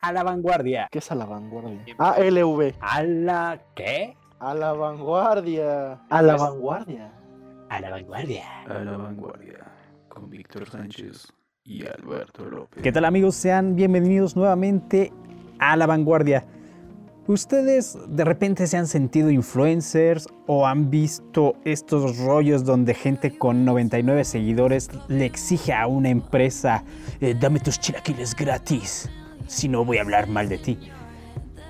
a la vanguardia. ¿Qué es a la vanguardia? ALV. ¿A la qué? A la vanguardia. A la vanguardia. A la vanguardia. A la vanguardia. Con Víctor Sánchez y Alberto López. ¿Qué tal amigos? Sean bienvenidos nuevamente a la vanguardia. ¿Ustedes de repente se han sentido influencers o han visto estos rollos donde gente con 99 seguidores le exige a una empresa, eh, dame tus chilaquiles gratis, si no voy a hablar mal de ti?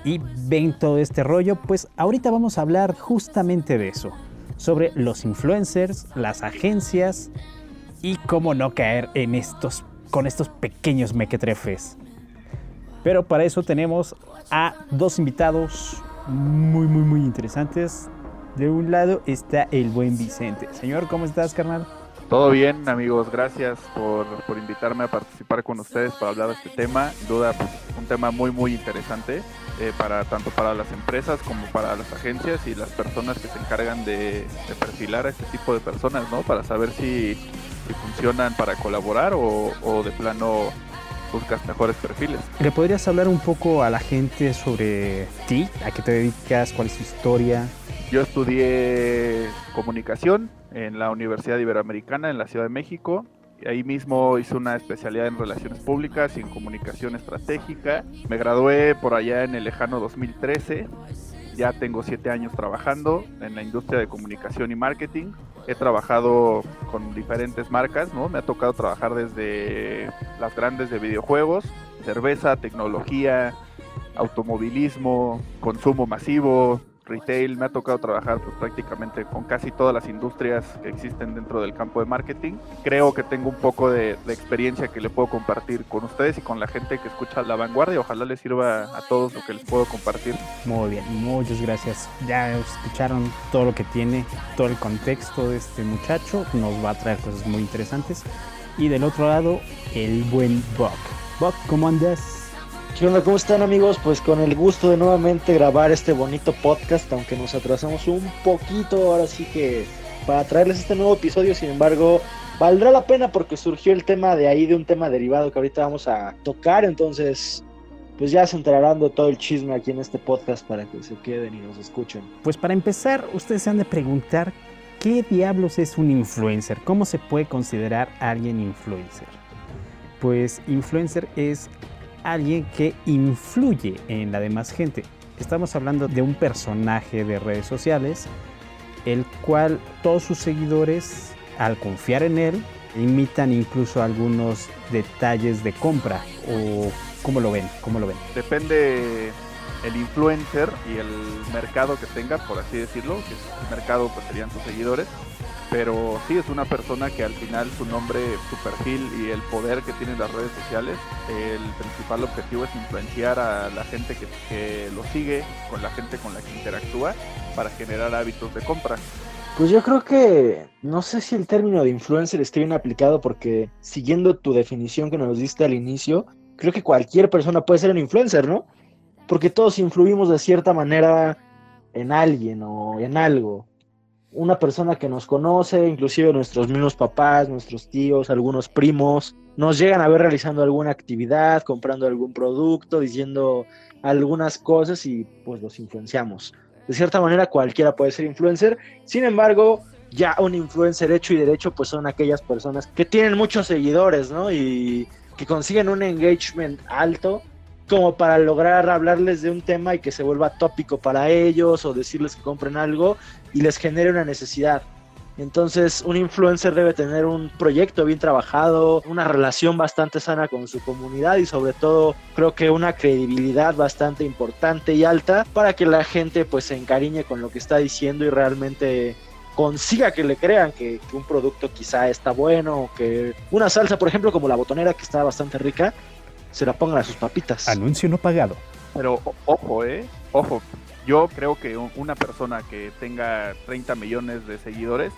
Y ven todo este rollo, pues ahorita vamos a hablar justamente de eso, sobre los influencers, las agencias y cómo no caer en estos, con estos pequeños mequetrefes. Pero para eso tenemos a dos invitados muy, muy, muy interesantes. De un lado está el buen Vicente. Señor, ¿cómo estás, carnal? Todo bien, amigos. Gracias por, por invitarme a participar con ustedes para hablar de este tema. Sin duda, pues, un tema muy, muy interesante eh, para tanto para las empresas como para las agencias y las personas que se encargan de, de perfilar a este tipo de personas, ¿no? Para saber si, si funcionan para colaborar o, o de plano buscas mejores perfiles. ¿Le podrías hablar un poco a la gente sobre ti? ¿A qué te dedicas? ¿Cuál es tu historia? Yo estudié comunicación en la Universidad Iberoamericana en la Ciudad de México. Ahí mismo hice una especialidad en relaciones públicas y en comunicación estratégica. Me gradué por allá en el lejano 2013. Ya tengo siete años trabajando en la industria de comunicación y marketing. He trabajado con diferentes marcas, ¿no? Me ha tocado trabajar desde las grandes de videojuegos, cerveza, tecnología, automovilismo, consumo masivo, retail. Me ha tocado trabajar pues, prácticamente con casi todas las industrias que existen dentro del campo de marketing. Creo que tengo un poco de, experiencia que le puedo compartir con ustedes y con la gente que escucha La Vanguardia. Ojalá les sirva a todos lo que les puedo compartir. Muy bien, muchas gracias. Ya escucharon todo lo que tiene, todo el contexto de este muchacho. Nos va a traer cosas muy interesantes. Y del otro lado, el buen Buck. Buck, ¿cómo andas? ¿Qué onda? ¿Cómo están amigos? Pues con el gusto de nuevamente grabar este bonito podcast, aunque nos atrasamos un poquito ahora sí que para traerles este nuevo episodio, sin embargo, valdrá la pena porque surgió el tema de ahí, de un tema derivado que ahorita vamos a tocar, entonces pues ya se enterarán de todo el chisme aquí en este podcast para que se queden y nos escuchen. Pues para empezar, ustedes se han de preguntar qué diablos es un influencer, cómo se puede considerar alguien influencer. Pues influencer es alguien que influye en la demás gente. Estamos hablando de un personaje de redes sociales, el cual todos sus seguidores, al confiar en él, imitan incluso algunos detalles de compra o cómo lo ven, cómo lo ven. Depende el influencer y el mercado que tenga, por así decirlo, que el mercado pues serían sus seguidores, pero sí es una persona que al final su nombre, su perfil y el poder que tienen las redes sociales, el principal objetivo es influenciar a la gente que, lo sigue, con la gente con la que interactúa, para generar hábitos de compra. Pues yo creo que no sé si el término de influencer esté bien aplicado porque siguiendo tu definición que nos diste al inicio, creo que cualquier persona puede ser un influencer, ¿no? Porque todos influimos de cierta manera en alguien o en algo una persona que nos conoce, inclusive nuestros mismos papás, nuestros tíos, algunos primos, nos llegan a ver realizando alguna actividad, comprando algún producto, diciendo algunas cosas y pues los influenciamos. De cierta manera cualquiera puede ser influencer, sin embargo, ya un influencer hecho y derecho pues son aquellas personas que tienen muchos seguidores, ¿no? Y que consiguen un engagement alto como para lograr hablarles de un tema y que se vuelva tópico para ellos o decirles que compren algo y les genere una necesidad. Entonces, un influencer debe tener un proyecto bien trabajado, una relación bastante sana con su comunidad y sobre todo creo que una credibilidad bastante importante y alta para que la gente pues se encariñe con lo que está diciendo y realmente consiga que le crean que, que un producto quizá está bueno o que una salsa, por ejemplo, como la botonera que está bastante rica, se la pongan a sus papitas. Anuncio no pagado. Pero ojo, eh, ojo. Yo creo que una persona que tenga 30 millones de seguidores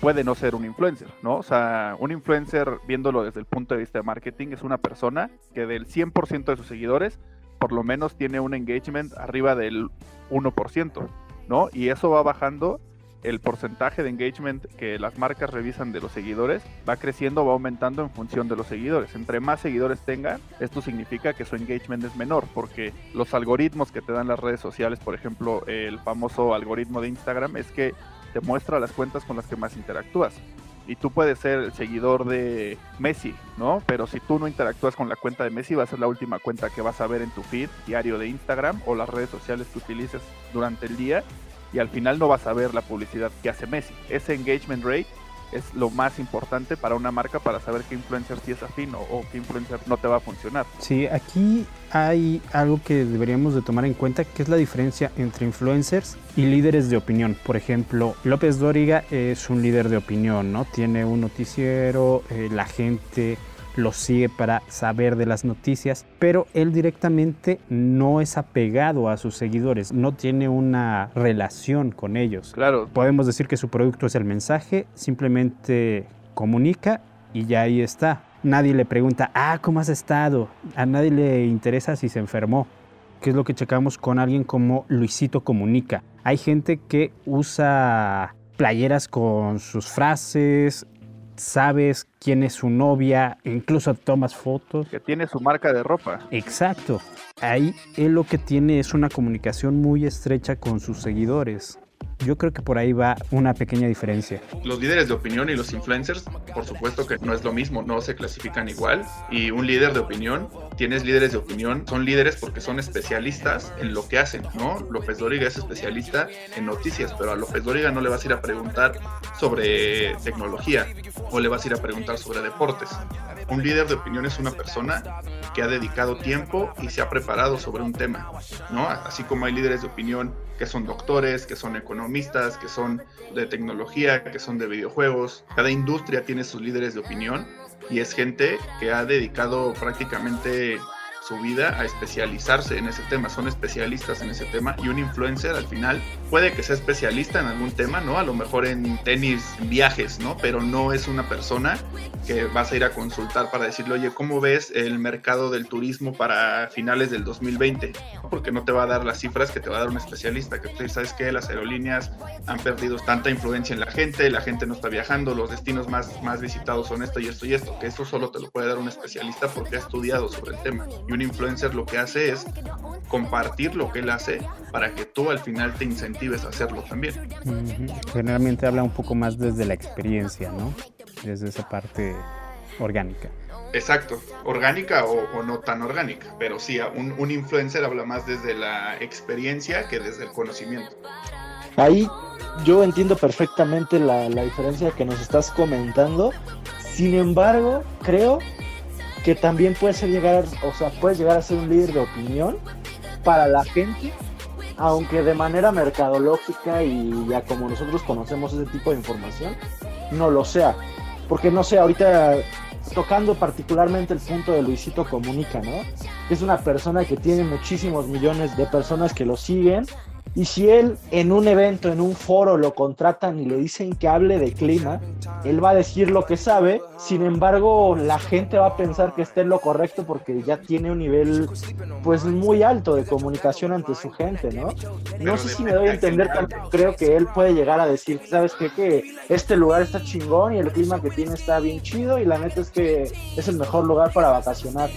puede no ser un influencer, ¿no? O sea, un influencer, viéndolo desde el punto de vista de marketing, es una persona que del 100% de sus seguidores, por lo menos tiene un engagement arriba del 1%, ¿no? Y eso va bajando el porcentaje de engagement que las marcas revisan de los seguidores va creciendo, va aumentando en función de los seguidores. Entre más seguidores tengan, esto significa que su engagement es menor, porque los algoritmos que te dan las redes sociales, por ejemplo, el famoso algoritmo de Instagram, es que te muestra las cuentas con las que más interactúas y tú puedes ser el seguidor de Messi, ¿no? Pero si tú no interactúas con la cuenta de Messi, va a ser la última cuenta que vas a ver en tu feed diario de Instagram o las redes sociales que utilices durante el día y al final no vas a ver la publicidad que hace Messi. Ese engagement rate es lo más importante para una marca para saber qué influencer sí es afín o, qué influencer no te va a funcionar. Sí, aquí hay algo que deberíamos de tomar en cuenta que es la diferencia entre influencers y líderes de opinión. Por ejemplo, López Dóriga es un líder de opinión, ¿no? Tiene un noticiero, eh, la gente lo sigue para saber de las noticias, pero él directamente no es apegado a sus seguidores, no tiene una relación con ellos. Claro. Podemos decir que su producto es el mensaje, simplemente comunica y ya ahí está. Nadie le pregunta, ah, ¿cómo has estado? A nadie le interesa si se enfermó. ¿Qué es lo que checamos con alguien como Luisito Comunica? Hay gente que usa playeras con sus frases, sabes quién es su novia, incluso tomas fotos. Que tiene su marca de ropa. Exacto. Ahí él lo que tiene es una comunicación muy estrecha con sus seguidores. Yo creo que por ahí va una pequeña diferencia. Los líderes de opinión y los influencers, por supuesto que no es lo mismo, no se clasifican igual. Y un líder de opinión, tienes líderes de opinión, son líderes porque son especialistas en lo que hacen, ¿no? López Dóriga es especialista en noticias, pero a López Dóriga no le vas a ir a preguntar sobre tecnología o le vas a ir a preguntar sobre deportes. Un líder de opinión es una persona que ha dedicado tiempo y se ha preparado sobre un tema, ¿no? Así como hay líderes de opinión que son doctores, que son economistas, que son de tecnología, que son de videojuegos. Cada industria tiene sus líderes de opinión y es gente que ha dedicado prácticamente su vida a especializarse en ese tema, son especialistas en ese tema y un influencer al final puede que sea especialista en algún tema, ¿no? A lo mejor en tenis, en viajes, ¿no? Pero no es una persona que vas a ir a consultar para decirle, oye, ¿cómo ves el mercado del turismo para finales del 2020? Porque no te va a dar las cifras que te va a dar un especialista, que tú sabes que las aerolíneas han perdido tanta influencia en la gente, la gente no está viajando, los destinos más, más visitados son esto y esto y esto, que eso solo te lo puede dar un especialista porque ha estudiado sobre el tema un influencer lo que hace es compartir lo que él hace para que tú al final te incentives a hacerlo también. Generalmente habla un poco más desde la experiencia, ¿no? Desde esa parte orgánica. Exacto, orgánica o, no tan orgánica, pero sí, un, un, influencer habla más desde la experiencia que desde el conocimiento. Ahí yo entiendo perfectamente la, la diferencia que nos estás comentando, sin embargo, creo que también puede ser llegar, o sea, puedes llegar a ser un líder de opinión para la gente, aunque de manera mercadológica y ya como nosotros conocemos ese tipo de información, no lo sea. Porque no sé, ahorita tocando particularmente el punto de Luisito Comunica, ¿no? Es una persona que tiene muchísimos millones de personas que lo siguen y si él en un evento, en un foro lo contratan y le dicen que hable de clima, él va a decir lo que sabe, sin embargo la gente va a pensar que está en lo correcto porque ya tiene un nivel pues muy alto de comunicación ante su gente, ¿no? No sé si me doy a entender, pero creo que él puede llegar a decir, ¿sabes qué? Que este lugar está chingón y el clima que tiene está bien chido y la neta es que es el mejor lugar para vacacionar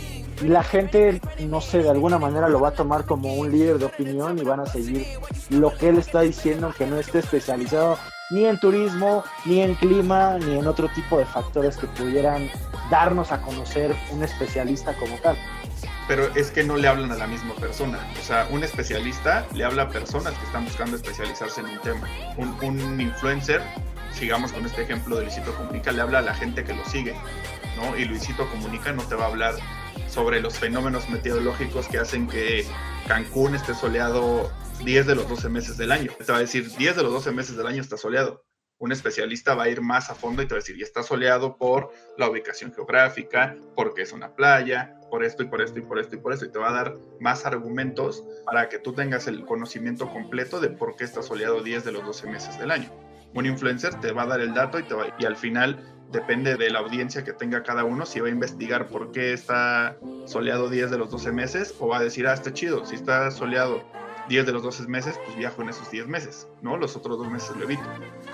y la gente, no sé, de alguna manera lo va a tomar como un líder de opinión y van a seguir lo que él está diciendo, que no esté especializado ni en turismo, ni en clima, ni en otro tipo de factores que pudieran darnos a conocer un especialista como tal. Pero es que no le hablan a la misma persona. O sea, un especialista le habla a personas que están buscando especializarse en un tema. Un, un influencer, sigamos con este ejemplo de Luisito Comunica, le habla a la gente que lo sigue. ¿no? Y Luisito Comunica no te va a hablar sobre los fenómenos meteorológicos que hacen que Cancún esté soleado 10 de los 12 meses del año. Te va a decir, 10 de los 12 meses del año está soleado. Un especialista va a ir más a fondo y te va a decir, y está soleado por la ubicación geográfica, porque es una playa, por esto y por esto y por esto y por esto. Y te va a dar más argumentos para que tú tengas el conocimiento completo de por qué está soleado 10 de los 12 meses del año. Un influencer te va a dar el dato y, te va, y al final depende de la audiencia que tenga cada uno, si va a investigar por qué está soleado 10 de los 12 meses o va a decir, ah, está chido, si está soleado 10 de los 12 meses, pues viajo en esos 10 meses, ¿no? Los otros dos meses lo evito.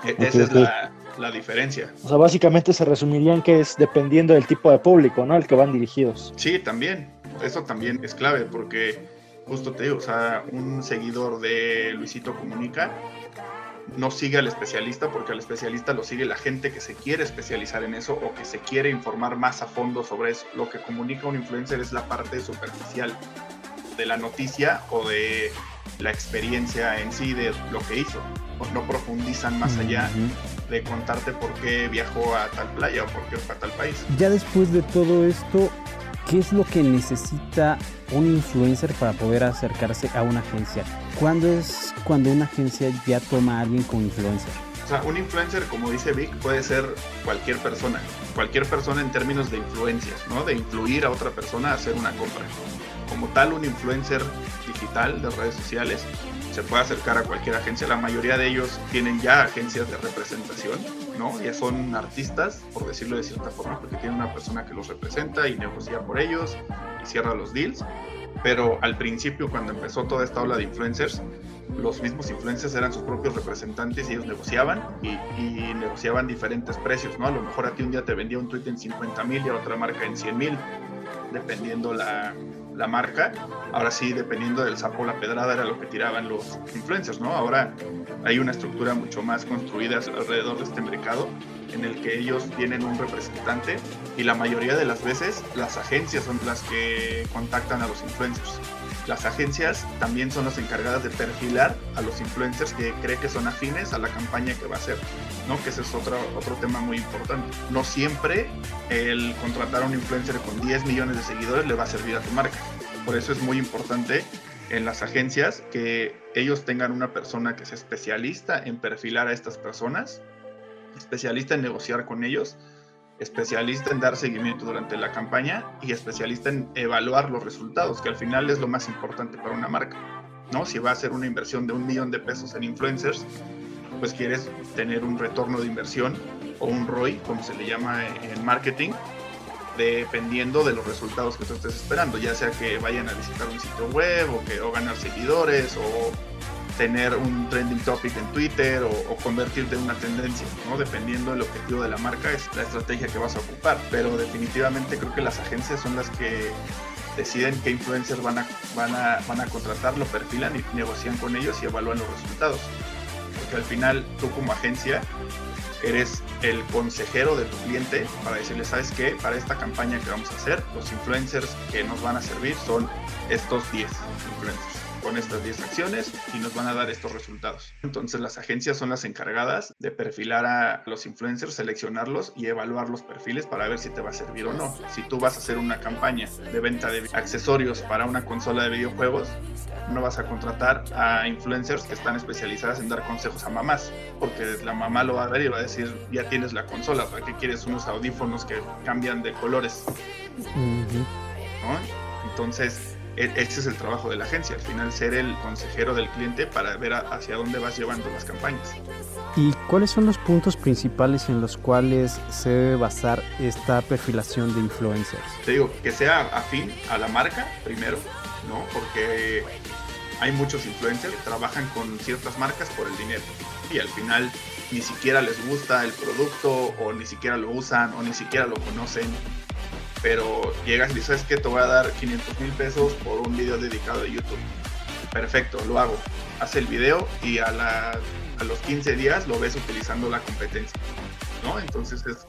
E- esa es la, la, diferencia. O sea, básicamente se resumiría en que es dependiendo del tipo de público, ¿no? Al que van dirigidos. Sí, también. Eso también es clave porque, justo te digo, o sea, un seguidor de Luisito Comunica no sigue al especialista porque al especialista lo sigue la gente que se quiere especializar en eso o que se quiere informar más a fondo sobre eso. Lo que comunica un influencer es la parte superficial de la noticia o de la experiencia en sí de lo que hizo. No profundizan más allá de contarte por qué viajó a tal playa o por qué fue a tal país. Ya después de todo esto, ¿qué es lo que necesita un influencer para poder acercarse a una agencia? ¿Cuándo es cuando una agencia ya toma a alguien como influencer? O sea, un influencer, como dice Vic, puede ser cualquier persona. Cualquier persona en términos de influencias, ¿no? De influir a otra persona a hacer una compra. Como tal, un influencer digital de redes sociales se puede acercar a cualquier agencia. La mayoría de ellos tienen ya agencias de representación, ¿no? Ya son artistas, por decirlo de cierta forma, porque tienen una persona que los representa y negocia por ellos y cierra los deals. Pero al principio, cuando empezó toda esta ola de influencers, los mismos influencers eran sus propios representantes y ellos negociaban y, negociaban diferentes precios, ¿no? A lo mejor a ti un día te vendía un tweet en 50 mil y a otra marca en 100 mil, dependiendo la, la, marca. Ahora sí, dependiendo del sapo la pedrada era lo que tiraban los influencers, ¿no? Ahora hay una estructura mucho más construida alrededor de este mercado en el que ellos tienen un representante y la mayoría de las veces las agencias son las que contactan a los influencers. Las agencias también son las encargadas de perfilar a los influencers que cree que son afines a la campaña que va a hacer, ¿no? Que ese es otro, otro tema muy importante. No siempre el contratar a un influencer con 10 millones de seguidores le va a servir a tu marca. Por eso es muy importante en las agencias que ellos tengan una persona que sea especialista en perfilar a estas personas, especialista en negociar con ellos, especialista en dar seguimiento durante la campaña y especialista en evaluar los resultados, que al final es lo más importante para una marca. ¿no? Si va a hacer una inversión de un millón de pesos en influencers, pues quieres tener un retorno de inversión o un ROI, como se le llama en marketing, dependiendo de los resultados que tú estés esperando, ya sea que vayan a visitar un sitio web o que o ganar seguidores o tener un trending topic en Twitter o, convertirte en una tendencia, ¿no? Dependiendo del objetivo de la marca, es la estrategia que vas a ocupar. Pero definitivamente creo que las agencias son las que deciden qué influencers van a, van a, van a contratar, lo perfilan y negocian con ellos y evalúan los resultados. Porque al final tú como agencia eres el consejero de tu cliente para decirle, ¿sabes qué? Para esta campaña que vamos a hacer, los influencers que nos van a servir son estos 10 influencers con estas 10 acciones y nos van a dar estos resultados. Entonces las agencias son las encargadas de perfilar a los influencers, seleccionarlos y evaluar los perfiles para ver si te va a servir o no. Si tú vas a hacer una campaña de venta de accesorios para una consola de videojuegos, no vas a contratar a influencers que están especializadas en dar consejos a mamás, porque la mamá lo va a ver y va a decir, ya tienes la consola, ¿para qué quieres unos audífonos que cambian de colores? Uh -huh. ¿No? Entonces, ese es el trabajo de la agencia, al final ser el consejero del cliente para ver hacia dónde vas llevando las campañas. ¿Y cuáles son los puntos principales en los cuales se debe basar esta perfilación de influencers? Te digo, que sea afín a la marca primero, ¿no? Porque hay muchos influencers que trabajan con ciertas marcas por el dinero y al final ni siquiera les gusta el producto o ni siquiera lo usan o ni siquiera lo conocen pero llegas y dices que te voy a dar 500 mil pesos por un video dedicado de YouTube. Perfecto, lo hago. Hace el video y a, la, a los 15 días lo ves utilizando la competencia. ¿no? Entonces es,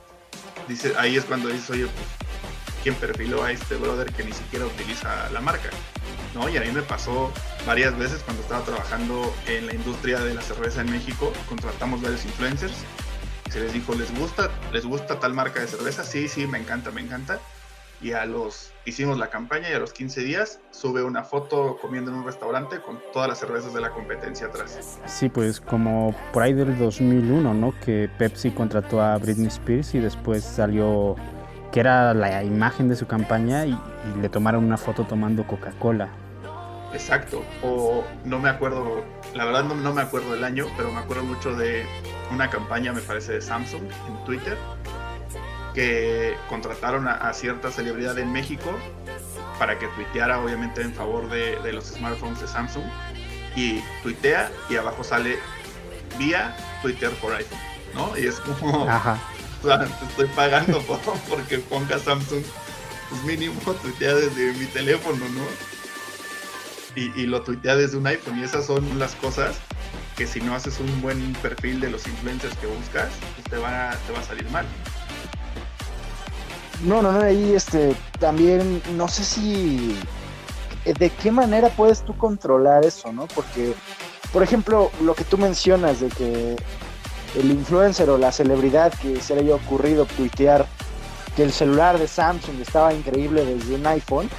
dice, ahí es cuando dices, oye, pues, ¿quién perfiló a este brother que ni siquiera utiliza la marca? ¿no? Y a mí me pasó varias veces cuando estaba trabajando en la industria de la cerveza en México, contratamos varios influencers. Se les dijo, ¿les gusta, ¿les gusta tal marca de cerveza? Sí, sí, me encanta, me encanta y a los hicimos la campaña y a los 15 días sube una foto comiendo en un restaurante con todas las cervezas de la competencia atrás. Sí, pues como por ahí del 2001, ¿no? Que Pepsi contrató a Britney Spears y después salió que era la imagen de su campaña y, y le tomaron una foto tomando Coca-Cola. Exacto, o no me acuerdo, la verdad no, no me acuerdo del año, pero me acuerdo mucho de una campaña, me parece, de Samsung en Twitter, que contrataron a, a, cierta celebridad en México para que tuiteara obviamente en favor de, de, los smartphones de Samsung y tuitea y abajo sale vía Twitter for iPhone, ¿no? Y es como, Ajá. o sea, te estoy pagando por, porque ponga Samsung, pues mínimo tuitea desde mi teléfono, ¿no? Y, y lo tuitea desde un iPhone y esas son las cosas que si no haces un buen perfil de los influencers que buscas, pues te va, te va a salir mal. No, no, no, ahí este, también, no sé si, eh, de qué manera puedes tú controlar eso, ¿no? Porque, por ejemplo, lo que tú mencionas de que el influencer o la celebridad que se le haya ocurrido tuitear que el celular de Samsung estaba increíble desde un iPhone,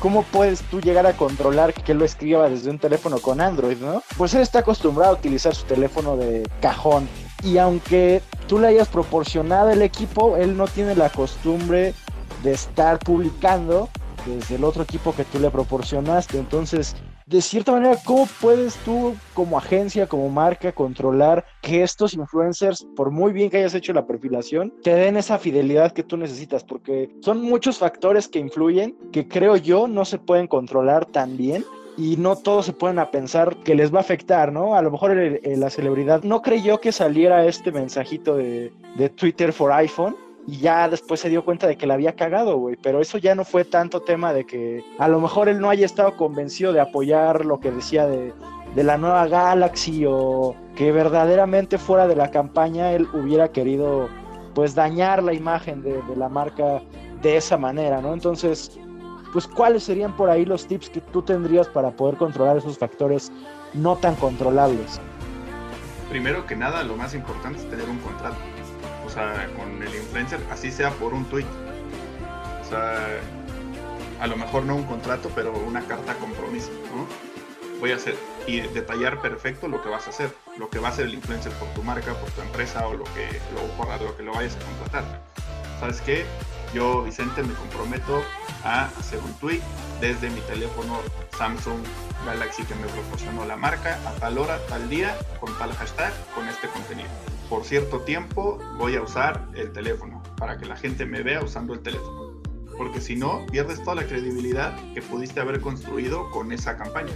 ¿cómo puedes tú llegar a controlar que él lo escriba desde un teléfono con Android, no? Pues él está acostumbrado a utilizar su teléfono de cajón. Y aunque tú le hayas proporcionado el equipo, él no tiene la costumbre de estar publicando desde el otro equipo que tú le proporcionaste. Entonces, de cierta manera, ¿cómo puedes tú como agencia, como marca, controlar que estos influencers, por muy bien que hayas hecho la perfilación, te den esa fidelidad que tú necesitas? Porque son muchos factores que influyen que creo yo no se pueden controlar tan bien y no todos se pueden a pensar que les va a afectar, ¿no? A lo mejor el- el- la celebridad no creyó que saliera este mensajito de, de Twitter for iPhone y ya después se dio cuenta de que la había cagado, güey. Pero eso ya no fue tanto tema de que a lo mejor él no haya estado convencido de apoyar lo que decía de, de la nueva Galaxy o que verdaderamente fuera de la campaña él hubiera querido pues dañar la imagen de la marca de esa manera, ¿no? Entonces, pues cuáles serían por ahí los tips que tú tendrías para poder controlar esos factores no tan controlables. Primero que nada, lo más importante es tener un contrato. O sea, con el influencer, así sea por un tweet. O sea, a lo mejor no un contrato, pero una carta compromiso, ¿no? Voy a hacer y detallar perfecto lo que vas a hacer, lo que va a hacer el influencer por tu marca, por tu empresa o lo que lo, lo que lo vayas a contratar. ¿Sabes qué? Yo, Vicente, me comprometo a hacer un tweet desde mi teléfono Samsung Galaxy que me proporcionó la marca a tal hora, tal día, con tal hashtag, con este contenido. Por cierto tiempo voy a usar el teléfono para que la gente me vea usando el teléfono. Porque si no, pierdes toda la credibilidad que pudiste haber construido con esa campaña.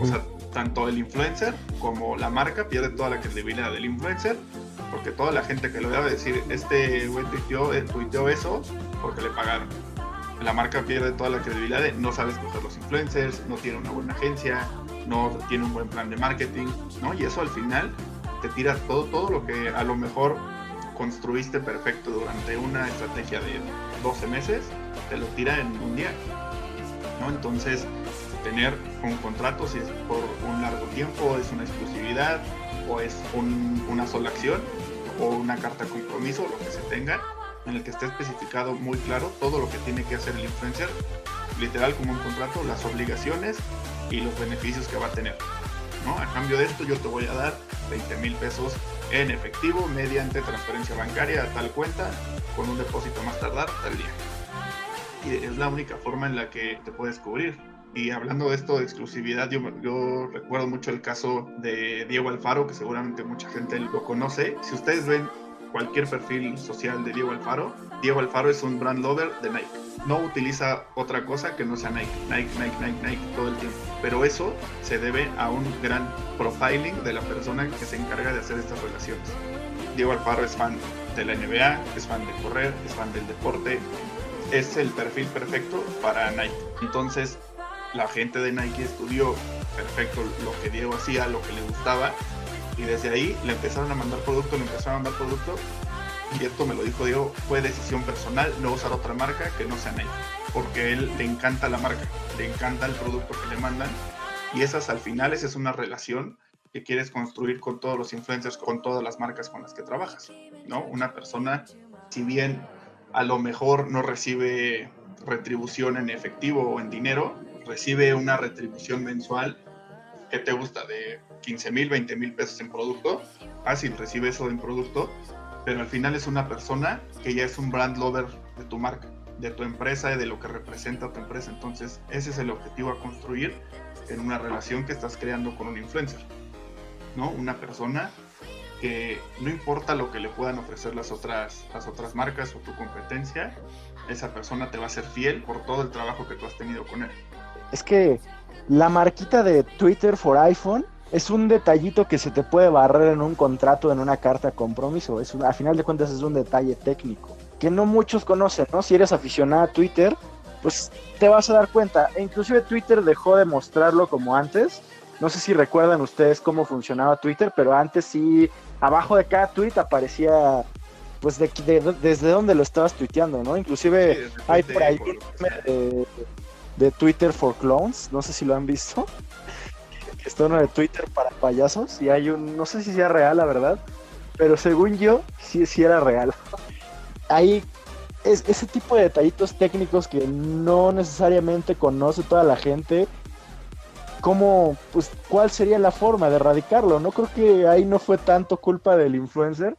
O sea, tanto el influencer como la marca pierde toda la credibilidad del influencer, porque toda la gente que lo vea decir, este güey tuiteó, eh, tuiteó eso porque le pagaron. La marca pierde toda la credibilidad de no sabe escoger los influencers, no tiene una buena agencia, no tiene un buen plan de marketing, ¿no? Y eso al final te tira todo, todo lo que a lo mejor construiste perfecto durante una estrategia de 12 meses, te lo tira en un día, ¿no? Entonces, tener un contrato, si es por un largo tiempo, es una exclusividad o es un- una sola acción o una carta compromiso, lo que se tenga, en el que esté especificado muy claro todo lo que tiene que hacer el influencer, literal como un contrato, las obligaciones y los beneficios que va a tener. ¿no? A cambio de esto yo te voy a dar 20 mil pesos en efectivo mediante transferencia bancaria a tal cuenta con un depósito más tardar tal día. Y es la única forma en la que te puedes cubrir. Y hablando de esto de exclusividad, yo, yo recuerdo mucho el caso de Diego Alfaro, que seguramente mucha gente lo conoce. Si ustedes ven cualquier perfil social de Diego Alfaro, Diego Alfaro es un brand lover de Nike. No utiliza otra cosa que no sea Nike, Nike, Nike, Nike, Nike todo el tiempo. Pero eso se debe a un gran profiling de la persona que se encarga de hacer estas relaciones. Diego Alfaro es fan de la NBA, es fan de correr, es fan del deporte, es el perfil perfecto para Nike. Entonces, la gente de Nike estudió perfecto lo que Diego hacía, lo que le gustaba, y desde ahí le empezaron a mandar producto, le empezaron a mandar producto, y esto me lo dijo Diego, fue decisión personal no usar otra marca que no sea Nike, porque él le encanta la marca, le encanta el producto que le mandan, y esas al final, esa es una relación que quieres construir con todos los influencers, con todas las marcas con las que trabajas, ¿no? Una persona, si bien a lo mejor no recibe retribución en efectivo o en dinero, recibe una retribución mensual que te gusta de 15 mil, 20 mil pesos en producto, fácil recibe eso en producto, pero al final es una persona que ya es un brand lover de tu marca, de tu empresa y de lo que representa tu empresa. Entonces, ese es el objetivo a construir en una relación que estás creando con un influencer, ¿no? Una persona que no importa lo que le puedan ofrecer las otras, las otras marcas o tu competencia, esa persona te va a ser fiel por todo el trabajo que tú has tenido con él. Es que la marquita de Twitter for iPhone es un detallito que se te puede barrer en un contrato, en una carta de compromiso. Es a final de cuentas es un detalle técnico que no muchos conocen, ¿no? Si eres aficionado a Twitter, pues te vas a dar cuenta. E inclusive Twitter dejó de mostrarlo como antes. No sé si recuerdan ustedes cómo funcionaba Twitter, pero antes sí, abajo de cada tweet aparecía, pues de, desde dónde lo estabas tuiteando, ¿no? Inclusive hay por ahí de, de Twitter for clones, no sé si lo han visto está uno de Twitter para payasos y hay un, no sé si sea real la verdad, pero según yo, sí, sí era real. Ahí es ese tipo de detallitos técnicos que no necesariamente conoce toda la gente. ¿Cómo, pues, cuál sería la forma de erradicarlo? No creo que ahí no fue tanto culpa del influencer,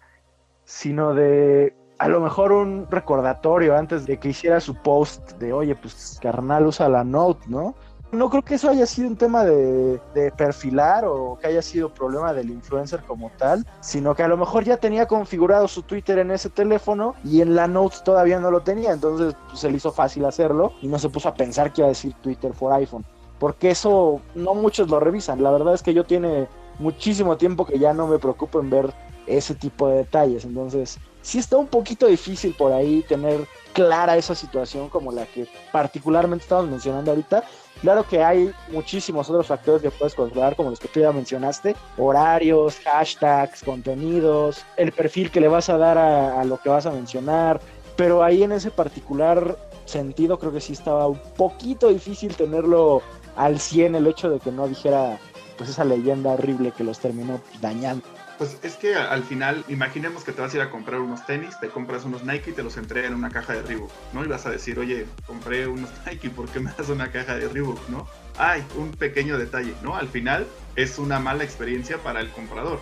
sino de a lo mejor un recordatorio antes de que hiciera su post de, oye, pues carnal usa la note, ¿no? No creo que eso haya sido un tema de, perfilar o que haya sido problema del influencer como tal, sino que a lo mejor ya tenía configurado su Twitter en ese teléfono y en la Notes todavía no lo tenía, entonces pues, se le hizo fácil hacerlo y no se puso a pensar que iba a decir Twitter for iPhone, porque eso no muchos lo revisan. La verdad es que yo tiene muchísimo tiempo que ya no me preocupo en ver ese tipo de detalles, entonces sí está un poquito difícil por ahí tener clara esa situación como la que particularmente estamos mencionando ahorita. Claro que hay muchísimos otros factores que puedes controlar, como los que tú ya mencionaste, horarios, hashtags, contenidos, el perfil que le vas a dar a, lo que vas a mencionar, pero ahí en ese particular sentido creo que sí estaba un poquito difícil tenerlo al 100 el hecho de que no dijera pues esa leyenda horrible que los terminó dañando. Pues es que al final, imaginemos que te vas a ir a comprar unos tenis, te compras unos Nike y te los entregan en una caja de Reebok, ¿no? Y vas a decir, oye, compré unos Nike, ¿por qué me das una caja de Reebok, no? Ay, un pequeño detalle, ¿no? Al final es una mala experiencia para el comprador.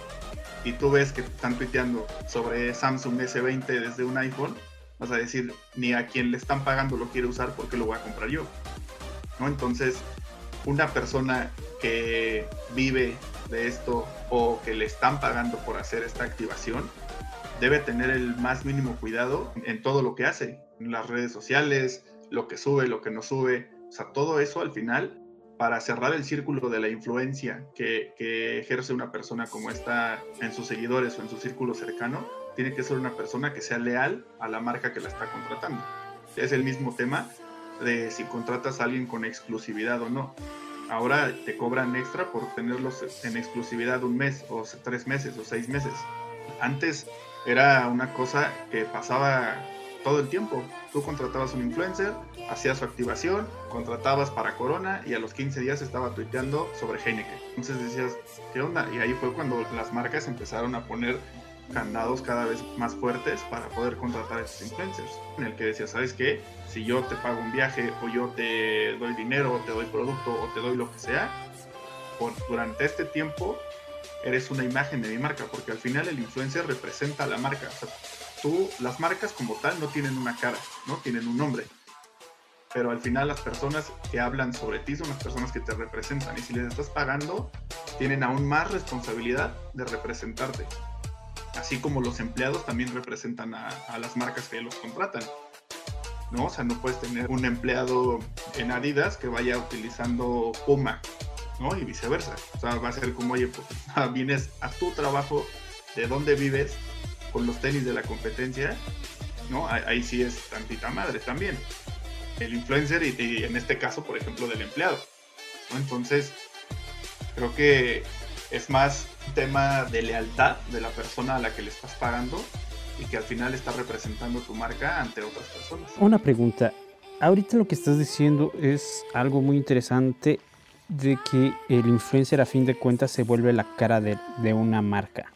Y tú ves que están tuiteando sobre Samsung S20 desde un iPhone, vas a decir, ni a quien le están pagando lo quiere usar porque lo voy a comprar yo. ¿No? Entonces, una persona que vive de esto o que le están pagando por hacer esta activación, debe tener el más mínimo cuidado en todo lo que hace, en las redes sociales, lo que sube, lo que no sube, o sea, todo eso al final, para cerrar el círculo de la influencia que, que ejerce una persona como esta en sus seguidores o en su círculo cercano, tiene que ser una persona que sea leal a la marca que la está contratando. Es el mismo tema de si contratas a alguien con exclusividad o no ahora te cobran extra por tenerlos en exclusividad un mes o tres meses o seis meses. Antes era una cosa que pasaba todo el tiempo. Tú contratabas un influencer, hacías su activación, contratabas para Corona y a los 15 días estaba tuiteando sobre Heineken. Entonces decías, ¿qué onda? Y ahí fue cuando las marcas empezaron a poner candados cada vez más fuertes para poder contratar a esos influencers. En el que decía, ¿sabes qué? Si yo te pago un viaje o yo te doy dinero o te doy producto o te doy lo que sea, por, durante este tiempo eres una imagen de mi marca, porque al final el influencer representa a la marca. O sea, tú, las marcas como tal no tienen una cara, no tienen un nombre. Pero al final las personas que hablan sobre ti son las personas que te representan. Y si les estás pagando, tienen aún más responsabilidad de representarte así como los empleados también representan a, las marcas que los contratan. ¿no? O sea, no puedes tener un empleado en Adidas que vaya utilizando Puma, ¿no? Y viceversa. O sea, va a ser como, oye, pues vienes a tu trabajo, de dónde vives, con los tenis de la competencia, ¿no? Ahí, sí es tantita madre también. El influencer y, en este caso, por ejemplo, del empleado. Entonces, creo que es más tema de lealtad de la persona a la que le estás pagando y que al final está representando tu marca ante otras personas. Una pregunta. Ahorita lo que estás diciendo es algo muy interesante de que el influencer a fin de cuentas se vuelve la cara de, de una marca.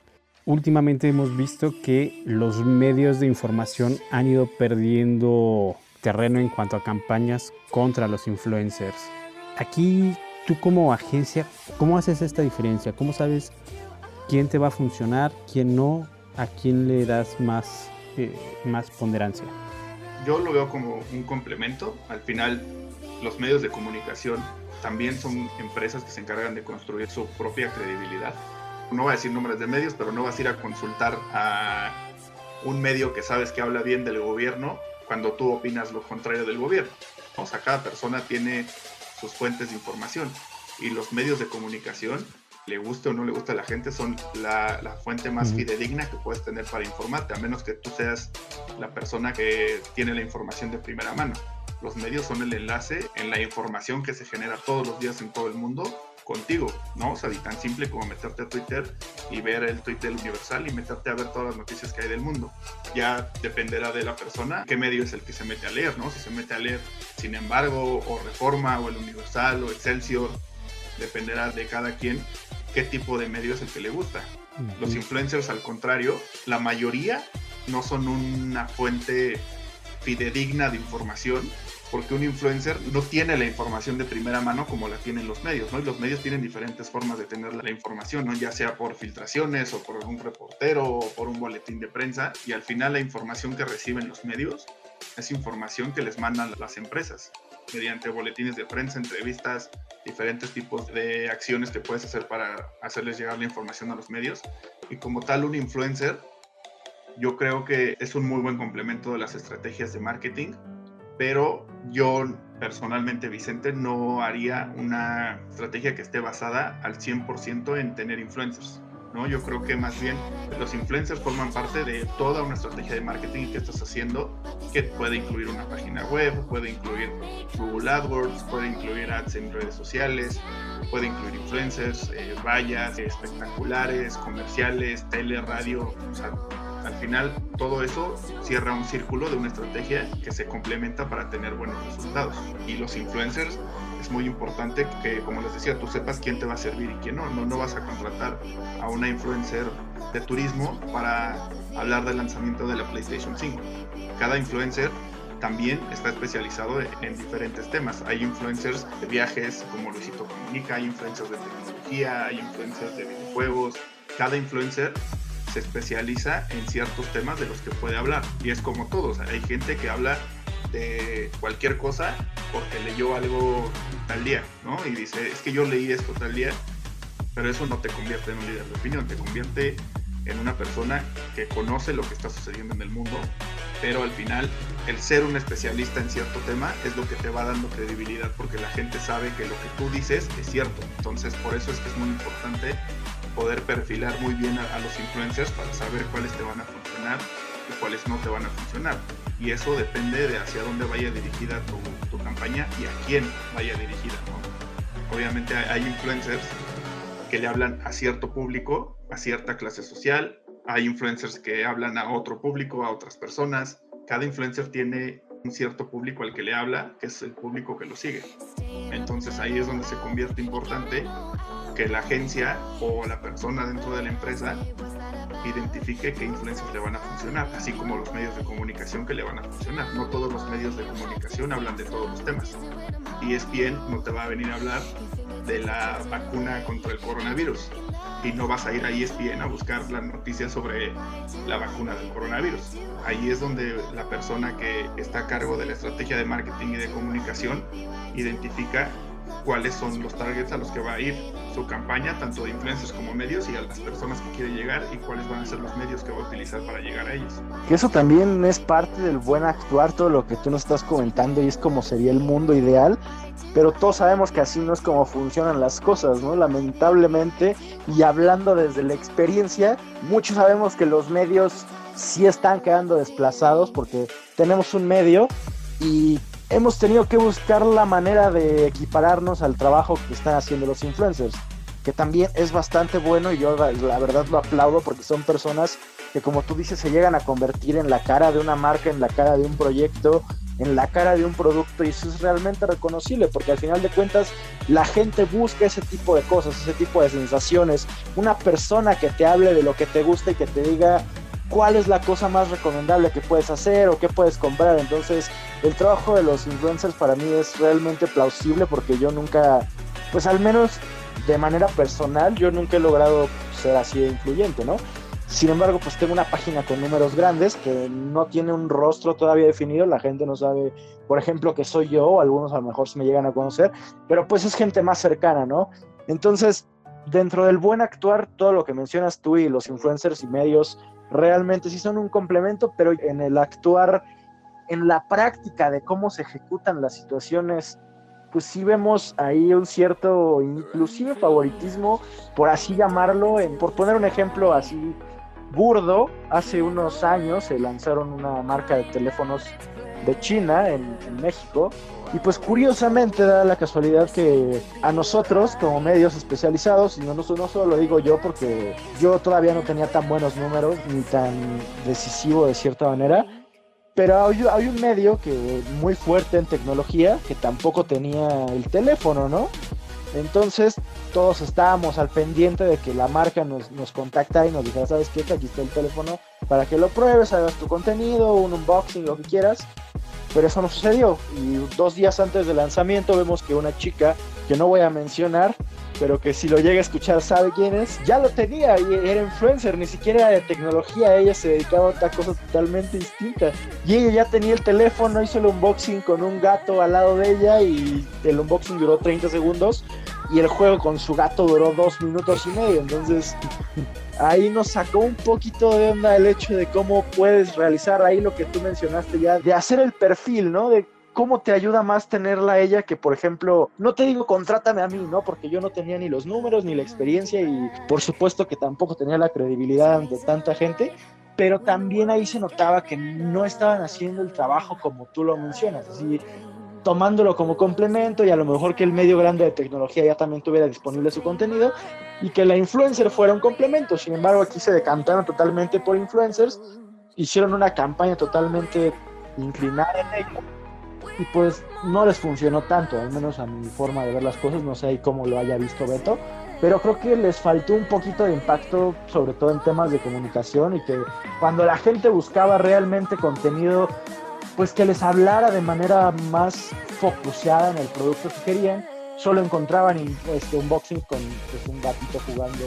Últimamente hemos visto que los medios de información han ido perdiendo terreno en cuanto a campañas contra los influencers. Aquí tú como agencia, ¿cómo haces esta diferencia? ¿Cómo sabes quién te va a funcionar, quién no, a quién le das más, eh, más ponderancia? Yo lo veo como un complemento. Al final, los medios de comunicación también son empresas que se encargan de construir su propia credibilidad. No voy a decir nombres de medios, pero no vas a ir a consultar a un medio que sabes que habla bien del gobierno cuando tú opinas lo contrario del gobierno. O sea, cada persona tiene sus fuentes de información. y los medios de comunicación, le guste o no le guste a la gente, son la, la fuente más fidedigna que puedes tener para informarte, a menos que tú seas la persona que tiene la información de primera mano. Los medios son el enlace en la información que se genera todos los días en todo el mundo contigo, ¿no? O sea, y tan simple como meterte a Twitter y ver el tweet del Universal y meterte a ver todas las noticias que hay del mundo. Ya dependerá de la persona qué medio es el que se mete a leer, ¿no? Si se mete a leer, sin embargo, o Reforma, o el Universal, o Excelsior, dependerá de cada quien qué tipo de medio es el que le gusta. Los influencers, al contrario, la mayoría no son una fuente fidedigna de información, porque un influencer no tiene la información de primera mano como la tienen los medios, ¿no? Y los medios tienen diferentes formas de tener la información, ¿no? Ya sea por filtraciones o por un reportero o por un boletín de prensa, y al final la información que reciben los medios es información que les mandan las empresas mediante boletines de prensa, entrevistas, diferentes tipos de acciones que puedes hacer para hacerles llegar la información a los medios. Y como tal, un influencer, yo creo que es un muy buen complemento de las estrategias de marketing, pero yo personalmente, Vicente, no haría una estrategia que esté basada al 100% en tener influencers. ¿No? Yo creo que más bien los influencers forman parte de toda una estrategia de marketing que estás haciendo, que puede incluir una página web, puede incluir Google AdWords, puede incluir ads en redes sociales, puede incluir influencers, eh, vallas, espectaculares, comerciales, tele, radio, o sea, al final todo eso cierra un círculo de una estrategia que se complementa para tener buenos resultados. Y los influencers es muy importante que, como les decía, tú sepas quién te va a servir y quién no. No, no vas a contratar a una influencer de turismo para hablar del lanzamiento de la PlayStation 5. Cada influencer también está especializado en diferentes temas. Hay influencers de viajes, como Luisito Comunica, hay influencers de tecnología, hay influencers de videojuegos. Cada influencer se especializa en ciertos temas de los que puede hablar. Y es como todos, hay gente que habla de cualquier cosa porque leyó algo tal día, ¿no? Y dice, es que yo leí esto tal día, pero eso no te convierte en un líder de opinión, te convierte en una persona que conoce lo que está sucediendo en el mundo, pero al final el ser un especialista en cierto tema es lo que te va dando credibilidad porque la gente sabe que lo que tú dices es cierto. Entonces por eso es que es muy importante poder perfilar muy bien a, los influencers para saber cuáles te van a funcionar y cuáles no te van a funcionar. Y eso depende de hacia dónde vaya dirigida tu, campaña y a quién vaya dirigida. Obviamente hay influencers que le hablan a cierto público, a cierta clase social, hay influencers que hablan a otro público, a otras personas. Cada influencer tiene un cierto público al que le habla, que es el público que lo sigue. Entonces ahí es donde se convierte importante que la agencia o la persona dentro de la empresa identifique qué influencias le van a funcionar, así como los medios de comunicación que le van a funcionar. No todos los medios de comunicación hablan de todos los temas. Y es bien, no te va a venir a hablar de la vacuna contra el coronavirus y no vas a ir a ESPN a buscar las noticias sobre la vacuna del coronavirus. Ahí es donde la persona que está a cargo de la estrategia de marketing y de comunicación identifica cuáles son los targets a los que va a ir su campaña, tanto de influencers como medios, y a las personas que quiere llegar y cuáles van a ser los medios que va a utilizar para llegar a ellos. Que eso también es parte del buen actuar, todo lo que tú nos estás comentando y es como sería el mundo ideal, pero todos sabemos que así no es como funcionan las cosas, ¿no? Lamentablemente, y hablando desde la experiencia, muchos sabemos que los medios sí están quedando desplazados porque tenemos un medio y hemos tenido que buscar la manera de equipararnos al trabajo que están haciendo los influencers, que también es bastante bueno y yo la verdad lo aplaudo porque son personas que como tú dices se llegan a convertir en la cara de una marca, en la cara de un proyecto, en la cara de un producto y eso es realmente reconocible porque al final de cuentas la gente busca ese tipo de cosas, ese tipo de sensaciones, una persona que te hable de lo que te gusta y que te diga cuál es la cosa más recomendable que puedes hacer o qué puedes comprar. Entonces, el trabajo de los influencers para mí es realmente plausible porque yo nunca, pues al menos de manera personal, yo nunca he logrado ser así de influyente, ¿no? Sin embargo, pues tengo una página con números grandes que no tiene un rostro todavía definido, la gente no sabe, por ejemplo, que soy yo, algunos a lo mejor se me llegan a conocer, pero pues es gente más cercana, ¿no? Entonces, dentro del buen actuar, todo lo que mencionas tú y los influencers y medios realmente sí son un complemento, pero en el actuar, en la práctica de cómo se ejecutan las situaciones pues sí vemos ahí un cierto, inclusive favoritismo, por así llamarlo, en, por poner un ejemplo así burdo, hace unos años se lanzaron una marca de teléfonos de China en, México y pues curiosamente da la casualidad que a nosotros como medios especializados, y no solo lo digo yo porque yo todavía no tenía tan buenos números ni tan decisivo de cierta manera, pero hay, hay, un medio que muy fuerte en tecnología que tampoco tenía el teléfono, ¿no? Entonces todos estábamos al pendiente de que la marca nos, nos contacta y nos dijera, ¿sabes qué? Aquí está el teléfono para que lo pruebes, hagas tu contenido, un unboxing, lo que quieras. Pero eso no sucedió. Y dos días antes del lanzamiento vemos que una chica, que no voy a mencionar, pero que si lo llega a escuchar sabe quién es, ya lo tenía y era influencer, ni siquiera era de tecnología, ella se dedicaba a otra cosa totalmente distinta. Y ella ya tenía el teléfono, hizo el unboxing con un gato al lado de ella y el unboxing duró 30 segundos y el juego con su gato duró dos minutos y medio. Entonces ahí nos sacó un poquito de onda el hecho de cómo puedes realizar ahí lo que tú mencionaste ya, de hacer el perfil, ¿no? De cómo te ayuda más tenerla a ella que, por ejemplo, no te digo contrátame a mí, ¿no? Porque yo no tenía ni los números ni la experiencia y por supuesto que tampoco tenía la credibilidad ante tanta gente, pero también ahí se notaba que no estaban haciendo el trabajo como tú lo mencionas, así tomándolo como complemento y a lo mejor que el medio grande de tecnología ya también tuviera disponible su contenido y que la influencer fuera un complemento. Sin embargo, aquí se decantaron totalmente por influencers, hicieron una campaña totalmente inclinada en ello y pues no les funcionó tanto, al menos a mi forma de ver las cosas, no sé cómo lo haya visto Beto, pero creo que les faltó un poquito de impacto, sobre todo en temas de comunicación y que cuando la gente buscaba realmente contenido, pues que les hablara de manera más focusada en el producto que querían, solo encontraban este unboxing con pues, un gatito jugando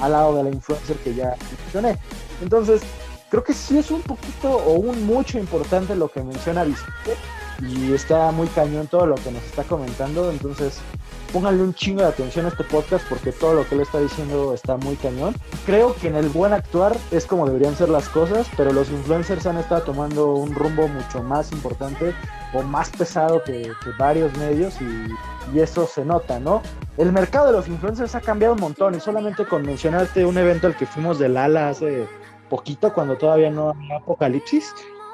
al lado de la influencer que ya mencioné. Entonces, creo que sí es un poquito o un mucho importante lo que menciona Vicente y está muy cañón todo lo que nos está comentando, entonces pónganle un chingo de atención a este podcast porque todo lo que él está diciendo está muy cañón. Creo que en el buen actuar es como deberían ser las cosas, pero los influencers han estado tomando un rumbo mucho más importante o más pesado que, que varios medios y, y, eso se nota, ¿no? El mercado de los influencers ha cambiado un montón y solamente con mencionarte un evento al que fuimos del ala hace poquito, cuando todavía no había apocalipsis,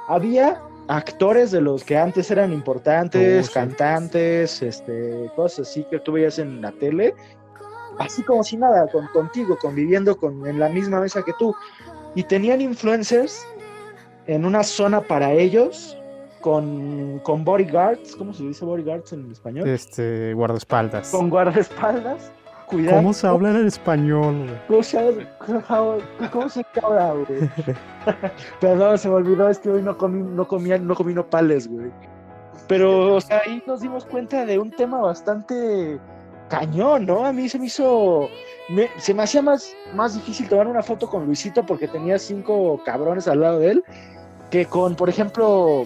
había actores de los que antes eran importantes, oh, sí. cantantes, este, cosas así que tú veías en la tele, así como si nada, con, contigo, conviviendo con, en la misma mesa que tú. Y tenían influencers en una zona para ellos, con, con bodyguards, ¿cómo se dice bodyguards en español? Este, guardaespaldas. Con guardaespaldas. Cuidado. ¿Cómo se habla en español? ¿Cómo se, cómo se habla, güey? Perdón, se me olvidó, es que hoy no comí, no comía, no comí nopales, güey. Pero, o sea, ahí nos dimos cuenta de un tema bastante cañón, ¿no? A mí se me hizo. Me, se me hacía más, más difícil tomar una foto con Luisito porque tenía cinco cabrones al lado de él que con, por ejemplo,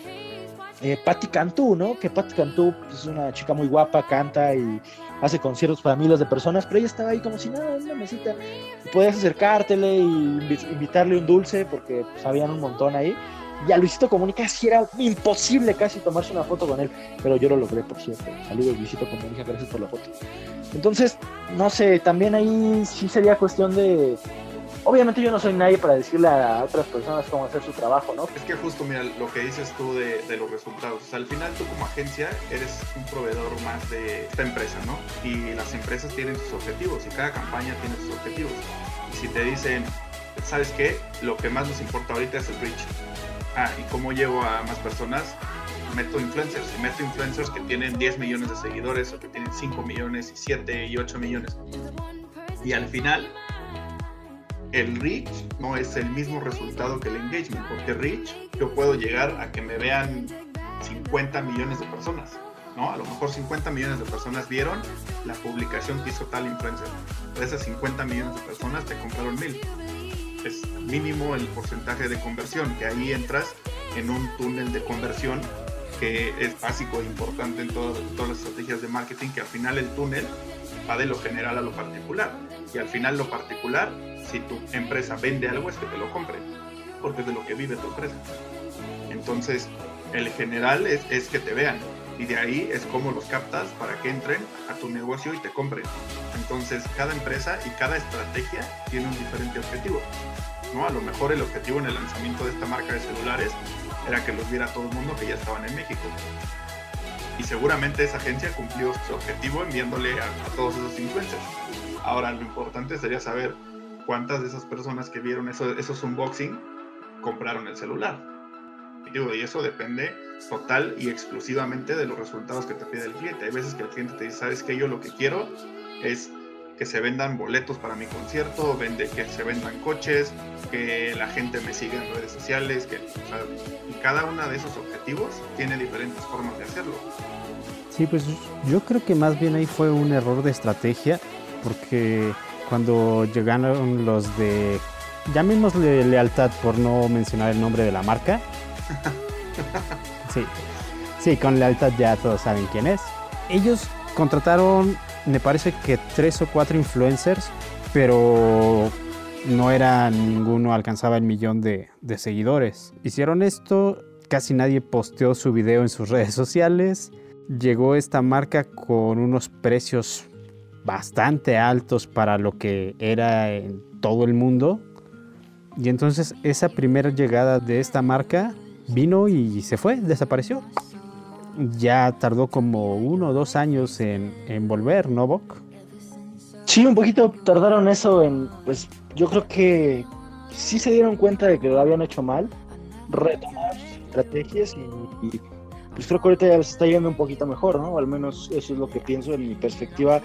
eh, Patti Cantú, ¿no? Que Patti Cantú pues, es una chica muy guapa, canta y hace conciertos para miles de personas, pero ella estaba ahí como si nada, en una mesita. Podías acercártele y invitarle un dulce porque pues, habían un montón ahí. Y a Luisito Comunica sí era imposible casi tomarse una foto con él, pero yo lo logré, por cierto. Saludos, Luisito Comunica, gracias por la foto. Entonces, no sé, también ahí sí sería cuestión de obviamente yo no soy nadie para decirle a otras personas cómo hacer su trabajo, ¿no? Es que justo, mira, lo que dices tú de, los resultados. Al final tú como agencia eres un proveedor más de esta empresa, ¿no? Y las empresas tienen sus objetivos y cada campaña tiene sus objetivos. Y si te dicen, ¿sabes qué? Lo que más nos importa ahorita es el reach. Ah, ¿y cómo llevo a más personas? meto influencers y meto influencers que tienen 10 millones de seguidores o que tienen 5 millones y 7 y 8 millones. Y al final el reach no es el mismo resultado que el engagement, porque reach yo puedo llegar a que me vean 50 millones de personas, ¿no? A lo mejor 50 millones de personas vieron la publicación que hizo tal influencer. De esas 50 millones de personas te compraron mil. Es mínimo el porcentaje de conversión, que ahí entras en un túnel de conversión que es básico e importante en, todo, en todas las estrategias de marketing, que al final el túnel va de lo general a lo particular. Y al final lo particular si tu empresa vende algo es que te lo compren, porque es de lo que vive tu empresa. Entonces, el general es, es que te vean. Y de ahí es como los captas para que entren a tu negocio y te compren. Entonces, cada empresa y cada estrategia tiene un diferente objetivo. ¿no? A lo mejor el objetivo en el lanzamiento de esta marca de celulares era que los viera todo el mundo que ya estaban en México. Y seguramente esa agencia cumplió su objetivo enviándole a, a todos esos influencers. Ahora, lo importante sería saber cuántas de esas personas que vieron eso, esos unboxing compraron el celular. Y, eso depende total y exclusivamente de los resultados que te pide el cliente. Hay veces que el cliente te dice, sabes que yo lo que quiero es que se vendan boletos para mi concierto, vende que se vendan coches, que la gente me siga en redes sociales, que y cada uno de esos objetivos tiene diferentes formas de hacerlo. Sí, pues yo creo que más bien ahí fue un error de estrategia, porque cuando llegaron los de, llamémosle lealtad por no mencionar el nombre de la marca. Sí, sí, con lealtad ya todos saben quién es. Ellos contrataron, me parece que tres o cuatro influencers, pero no era ninguno alcanzaba el millón de, de seguidores. Hicieron esto, casi nadie posteó su video en sus redes sociales. Llegó esta marca con unos precios bastante altos para lo que era en todo el mundo. Y entonces esa primera llegada de esta marca vino y se fue, desapareció. Ya tardó como uno o dos años en, volver, ¿no, Bok? Sí, un poquito tardaron eso en, pues yo creo que sí se dieron cuenta de que lo habían hecho mal, retomar estrategias y, y, pues creo que ahorita ya les está yendo un poquito mejor, ¿no? Al menos eso es lo que pienso en mi perspectiva.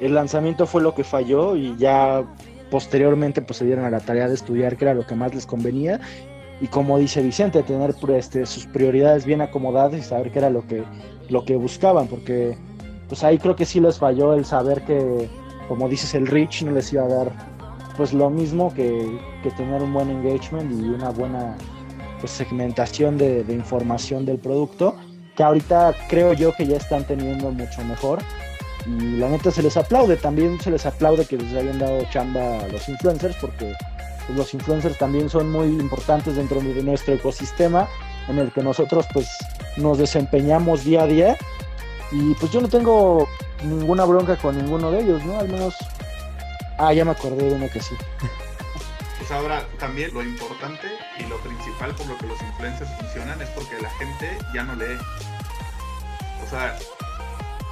El lanzamiento fue lo que falló y ya posteriormente pues se dieron a la tarea de estudiar qué era lo que más les convenía y como dice Vicente, tener este, sus prioridades bien acomodadas y saber qué era lo que, lo que buscaban, porque pues ahí creo que sí les falló el saber que, como dices, el reach no les iba a dar pues lo mismo que, que tener un buen engagement y una buena pues, segmentación de, de, información del producto, que ahorita creo yo que ya están teniendo mucho mejor. Y la neta se les aplaude, también se les aplaude que les hayan dado chamba a los influencers, porque pues los influencers también son muy importantes dentro de nuestro ecosistema en el que nosotros pues nos desempeñamos día a día y pues yo no tengo ninguna bronca con ninguno de ellos, ¿no? Al menos... Ah, ya me acordé de uno que sí. Pues ahora también lo importante y lo principal por lo que los influencers funcionan es porque la gente ya no lee. O sea,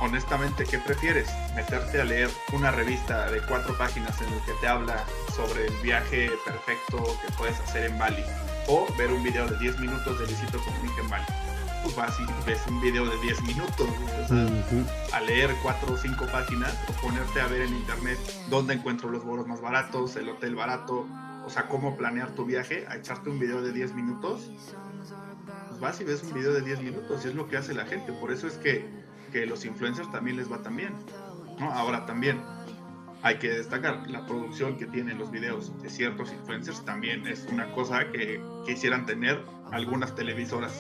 honestamente, ¿qué prefieres? ¿Meterte a leer una revista de cuatro páginas en el que te habla sobre el viaje perfecto que puedes hacer en Bali? ¿O ver un video de 10 minutos de Luisito Comunica en Bali? Pues vas y ves un video de 10 minutos, o sea, uh -huh. a leer cuatro o cinco páginas o ponerte a ver en internet dónde encuentro los vuelos más baratos, el hotel barato, o sea, cómo planear tu viaje, a echarte un video de 10 minutos, pues vas y ves un video de 10 minutos y es lo que hace la gente, por eso es que que los influencers también les va también. ¿no? Ahora también hay que destacar la producción que tienen los videos de ciertos influencers también es una cosa que quisieran tener algunas televisoras.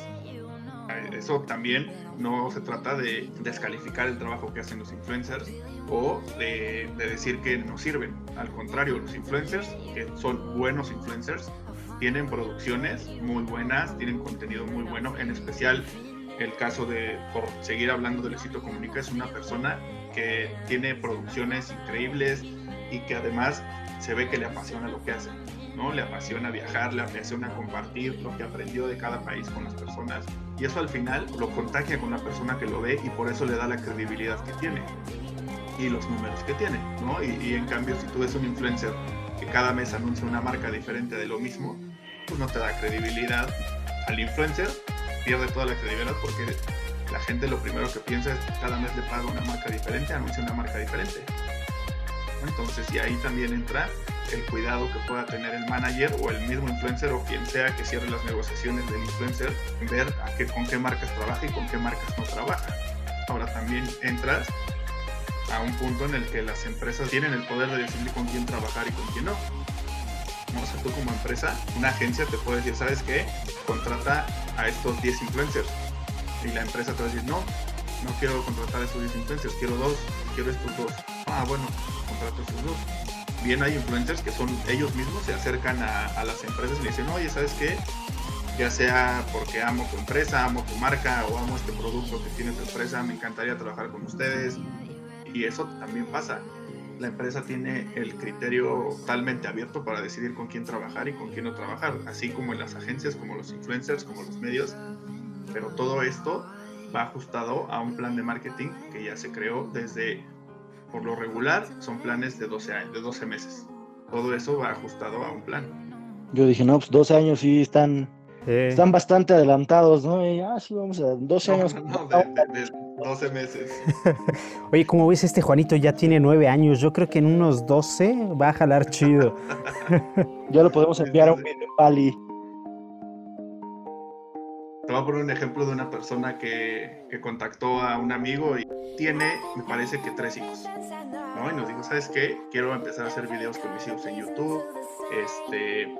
Eso también no se trata de descalificar el trabajo que hacen los influencers o de, de decir que no sirven. Al contrario, los influencers, que son buenos influencers, tienen producciones muy buenas, tienen contenido muy bueno, en especial el caso de, por seguir hablando de Luisito Comunica, es una persona que tiene producciones increíbles y que además se ve que le apasiona lo que hace, ¿no? Le apasiona viajar, le apasiona compartir lo que aprendió de cada país con las personas y eso al final lo contagia con la persona que lo ve y por eso le da la credibilidad que tiene y los números que tiene, ¿no? Y, y en cambio si tú ves un influencer que cada mes anuncia una marca diferente de lo mismo, pues no te da credibilidad al influencer pierde toda la credibilidad porque la gente lo primero que piensa es cada mes le paga una marca diferente, anuncia una marca diferente. Entonces, y ahí también entra el cuidado que pueda tener el manager o el mismo influencer o quien sea que cierre las negociaciones del influencer, ver a qué, con qué marcas trabaja y con qué marcas no trabaja. Ahora también entras a un punto en el que las empresas tienen el poder de decidir con quién trabajar y con quién no. O sea, tú como empresa, una agencia te puede decir, ¿sabes qué? Contrata a estos 10 influencers. Y la empresa te va a decir, no, no quiero contratar a estos 10 influencers, quiero dos, quiero estos dos. Ah, bueno, contrato a dos. Bien hay influencers que son ellos mismos, se acercan a, a las empresas y le dicen, oye, ¿sabes qué? ya sea porque amo tu empresa, amo tu marca o amo este producto que tiene tu empresa, me encantaría trabajar con ustedes. Y eso también pasa. La empresa tiene el criterio totalmente abierto para decidir con quién trabajar y con quién no trabajar, así como en las agencias, como los influencers, como los medios. Pero todo esto va ajustado a un plan de marketing que ya se creó desde, por lo regular, son planes de 12 años, de 12 meses. Todo eso va ajustado a un plan. Yo dije, no, pues 12 años sí están, están bastante adelantados, ¿no? Y, ah, sí, vamos a 12 No, años. no, de, de- de 12 meses. Oye, como ves, este Juanito ya tiene nueve años. Yo creo que en unos 12 va a jalar chido. Ya lo podemos enviar a un video Pali. Te voy a poner un ejemplo de una persona que, que contactó a un amigo y tiene, me parece que tres hijos. ¿no? Y nos dijo, ¿sabes qué? Quiero empezar a hacer videos con mis hijos en YouTube, este,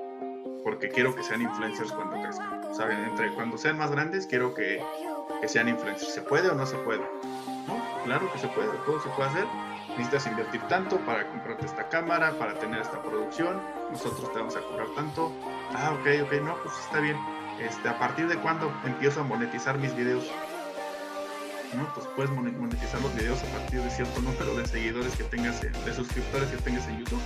porque quiero que sean influencers cuando crezcan. O sea, entre cuando sean más grandes, quiero que, que sean influencers. ¿Se puede o no se puede? No, claro que se puede, todo se puede hacer. Necesitas invertir tanto para comprarte esta cámara, para tener esta producción. Nosotros te vamos a cobrar tanto. Ah, ok, ok, no, pues está bien. Este, ¿A partir de cuándo empiezo a monetizar mis videos? ¿no? Pues puedes mone- monetizar los videos a partir de cierto número de seguidores que tengas, en- de suscriptores que tengas en YouTube.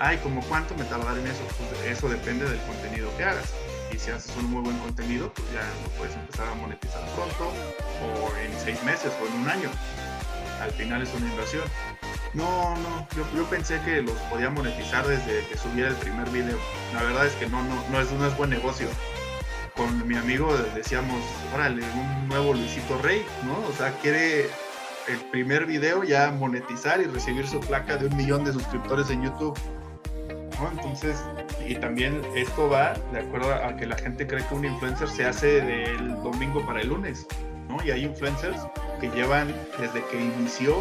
Ay, ¿como cuánto me tardaré en eso? Pues eso depende del contenido que hagas. Y si haces un muy buen contenido, pues ya lo puedes empezar a monetizar pronto, o en seis meses, o en un año. Al final es una inversión. No, no, yo, yo pensé que los podía monetizar desde que subiera el primer video. La verdad es que no, no, no es, no es buen negocio con mi amigo decíamos, órale, un nuevo Luisito Rey, ¿no? O sea, quiere el primer video ya monetizar y recibir su placa de un millón de suscriptores en YouTube. Entonces, y también esto va de acuerdo a que la gente cree que un influencer se hace del domingo para el lunes, ¿no? Y hay influencers que llevan desde que inició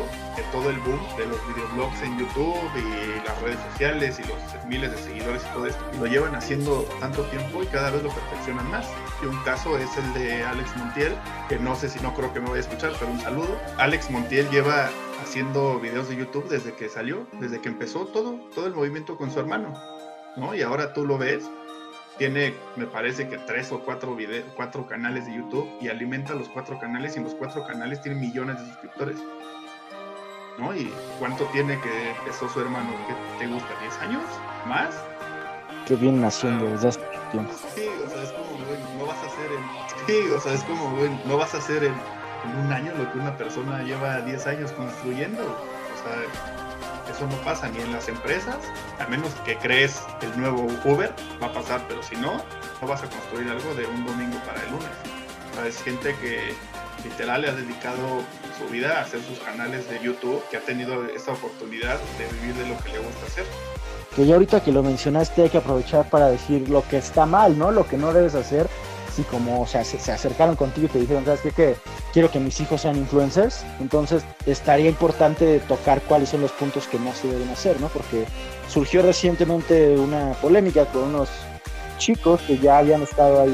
todo el boom de los videoblogs en YouTube y las redes sociales y los miles de seguidores y todo esto, lo llevan haciendo tanto tiempo y cada vez lo perfeccionan más. Y un caso es el de Alex Montiel, que no sé si no creo que me vaya a escuchar, pero un saludo. Alex Montiel lleva haciendo videos de YouTube desde que salió, desde que empezó todo, todo el movimiento con su hermano, ¿no? Y ahora tú lo ves, tiene, me parece que tres o cuatro, video, cuatro canales de YouTube y alimenta los cuatro canales y en los cuatro canales tiene millones de suscriptores. ¿No? ¿Y cuánto tiene que empezó su hermano? ¿Qué te gusta? ¿10 años? ¿Más? Que vienen haciendo desde hace tiempo. Sí, o sea, es como, güey, no vas a hacer en... Sí, o sea, es como, güey, no vas a hacer en, en un año lo que una persona lleva 10 años construyendo. O sea, eso no pasa ni en las empresas, a menos que crees el nuevo Uber, va a pasar, pero si no, no vas a construir algo de un domingo para el lunes. O es gente que literal le ha dedicado su vida a hacer sus canales de YouTube, que ha tenido esa oportunidad de vivir de lo que le gusta hacer. Que ya ahorita que lo mencionaste hay que aprovechar para decir lo que está mal, ¿no? Lo que no debes hacer. Así como, o sea, se, se acercaron contigo y te dijeron, ¿sabes qué? Que quiero que mis hijos sean influencers. Entonces estaría importante tocar cuáles son los puntos que no se deben hacer, ¿no? Porque surgió recientemente una polémica con unos chicos que ya habían estado ahí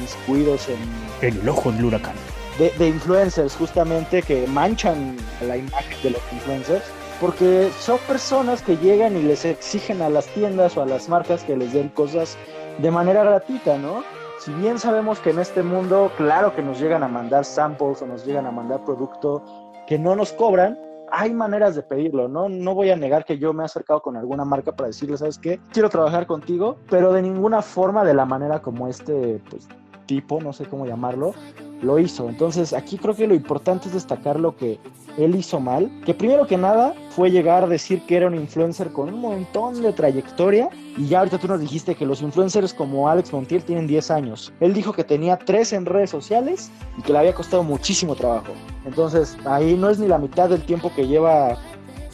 miscuidos en En el ojo del huracán. de, de influencers justamente que manchan la imagen de los influencers porque son personas que llegan y les exigen a las tiendas o a las marcas que les den cosas de manera gratuita, ¿no? Si bien sabemos que en este mundo, claro que nos llegan a mandar samples o nos llegan a mandar producto que no nos cobran, hay maneras de pedirlo, ¿no? No voy a negar que yo me he acercado con alguna marca para decirle, ¿sabes qué? Quiero trabajar contigo, pero de ninguna forma de la manera como este, pues, tipo, no sé cómo llamarlo, lo hizo. Entonces aquí creo que lo importante es destacar lo que él hizo mal, que primero que nada fue llegar a decir que era un influencer con un montón de trayectoria y ya ahorita tú nos dijiste que los influencers como Alex Montiel tienen 10 años. Él dijo que tenía 3 en redes sociales y que le había costado muchísimo trabajo. Entonces ahí no es ni la mitad del tiempo que lleva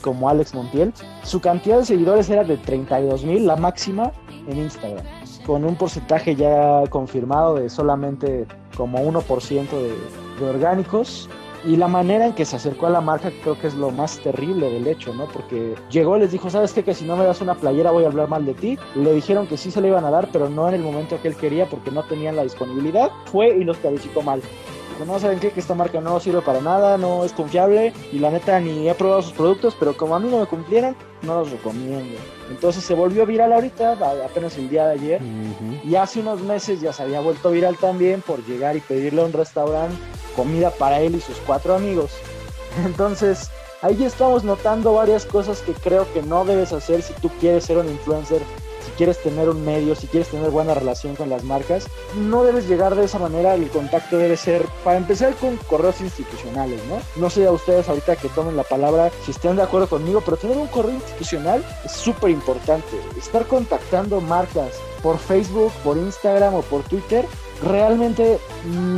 como Alex Montiel. Su cantidad de seguidores era de 32 mil, la máxima en Instagram, con un porcentaje ya confirmado de solamente como 1% de, de orgánicos. Y la manera en que se acercó a la marca creo que es lo más terrible del hecho, ¿no? Porque llegó les dijo, ¿sabes qué? Que si no me das una playera voy a hablar mal de ti. Le dijeron que sí se le iban a dar, pero no en el momento que él quería porque no tenían la disponibilidad. Fue y los calificó mal. Dijo, no, ¿saben qué? Que esta marca no sirve para nada, no es confiable y la neta ni he probado sus productos, pero como a mí no me cumplieron, no los recomiendo. Entonces se volvió viral ahorita, apenas el día de ayer, y hace unos meses ya se había vuelto viral también por llegar y pedirle a un restaurante comida para él y sus cuatro amigos. Entonces, ahí estamos notando varias cosas que creo que no debes hacer si tú quieres ser un influencer quieres tener un medio, si quieres tener buena relación con las marcas, no debes llegar de esa manera, el contacto debe ser, para empezar, con correos institucionales, ¿no? No sé a ustedes ahorita que tomen la palabra si estén de acuerdo conmigo, pero tener un correo institucional es súper importante. Estar contactando marcas por Facebook, por Instagram o por Twitter realmente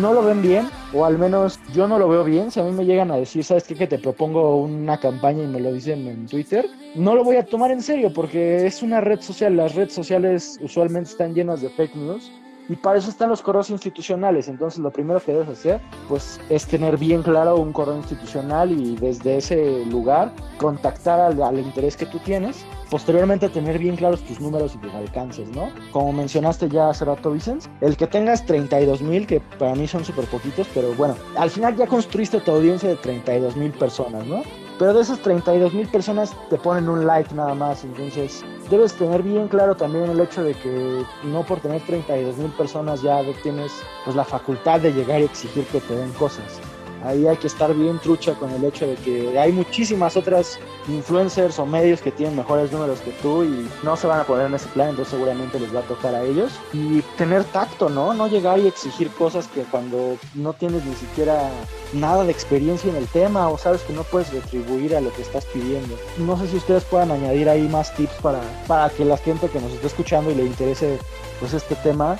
no lo ven bien, o al menos yo no lo veo bien. Si a mí me llegan a decir, ¿sabes qué? Que te propongo una campaña y me lo dicen en Twitter, no lo voy a tomar en serio porque es una red social. Las redes sociales usualmente están llenas de fake news y para eso están los correos institucionales. Entonces, lo primero que debes hacer, pues, es tener bien claro un correo institucional y desde ese lugar contactar al, al interés que tú tienes. Posteriormente, tener bien claros tus números y tus alcances, ¿no? Como mencionaste ya hace rato, Vicens, el que tengas 32 mil, que para mí son súper poquitos, pero bueno, al final ya construiste tu audiencia de 32 mil personas, ¿no? Pero de esas 32 mil personas te ponen un like nada más. Entonces debes tener bien claro también el hecho de que no por tener 32 mil personas ya tienes pues, la facultad de llegar y exigir que te den cosas ahí hay que estar bien trucha con el hecho de que hay muchísimas otras influencers o medios que tienen mejores números que tú y no se van a poner en ese plan, entonces seguramente les va a tocar a ellos. Y tener tacto, ¿no? No llegar y exigir cosas que cuando no tienes ni siquiera nada de experiencia en el tema o sabes que no puedes retribuir a lo que estás pidiendo. No sé si ustedes puedan añadir ahí más tips para, para que la gente que nos esté escuchando y le interese pues este tema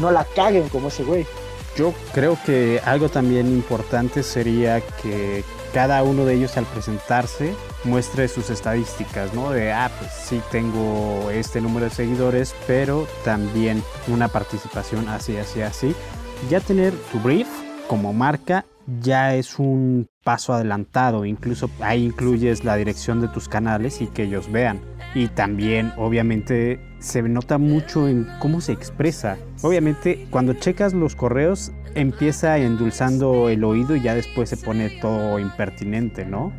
no la caguen como ese güey. Yo creo que algo también importante sería que cada uno de ellos al presentarse muestre sus estadísticas, ¿no? De, ah, pues sí tengo este número de seguidores, pero también una participación así, así, así. Ya tener tu brief como marca ya es un paso adelantado, incluso ahí incluyes la dirección de tus canales y que ellos vean. Y también obviamente se nota mucho en cómo se expresa. Obviamente cuando checas los correos empieza endulzando el oído y ya después se pone todo impertinente, ¿no?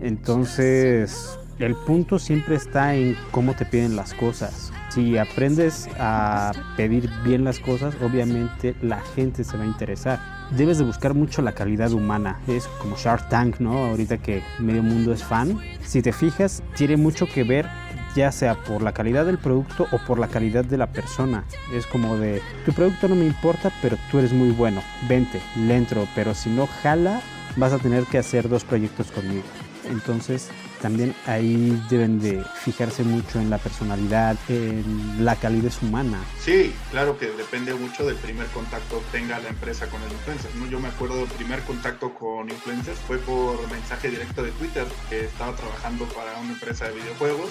Entonces el punto siempre está en cómo te piden las cosas. Si aprendes a pedir bien las cosas, obviamente la gente se va a interesar. Debes de buscar mucho la calidad humana. Es como Shark Tank, ¿no? Ahorita que medio mundo es fan. Si te fijas, tiene mucho que ver ya sea por la calidad del producto o por la calidad de la persona. Es como de, tu producto no me importa, pero tú eres muy bueno. Vente, le entro, pero si no jala, vas a tener que hacer dos proyectos conmigo. Entonces, también ahí deben de fijarse mucho en la personalidad, en la calidez humana. Sí, claro que depende mucho del primer contacto que tenga la empresa con el influencer. ¿no? Yo me acuerdo del primer contacto con influencers fue por mensaje directo de Twitter, que estaba trabajando para una empresa de videojuegos.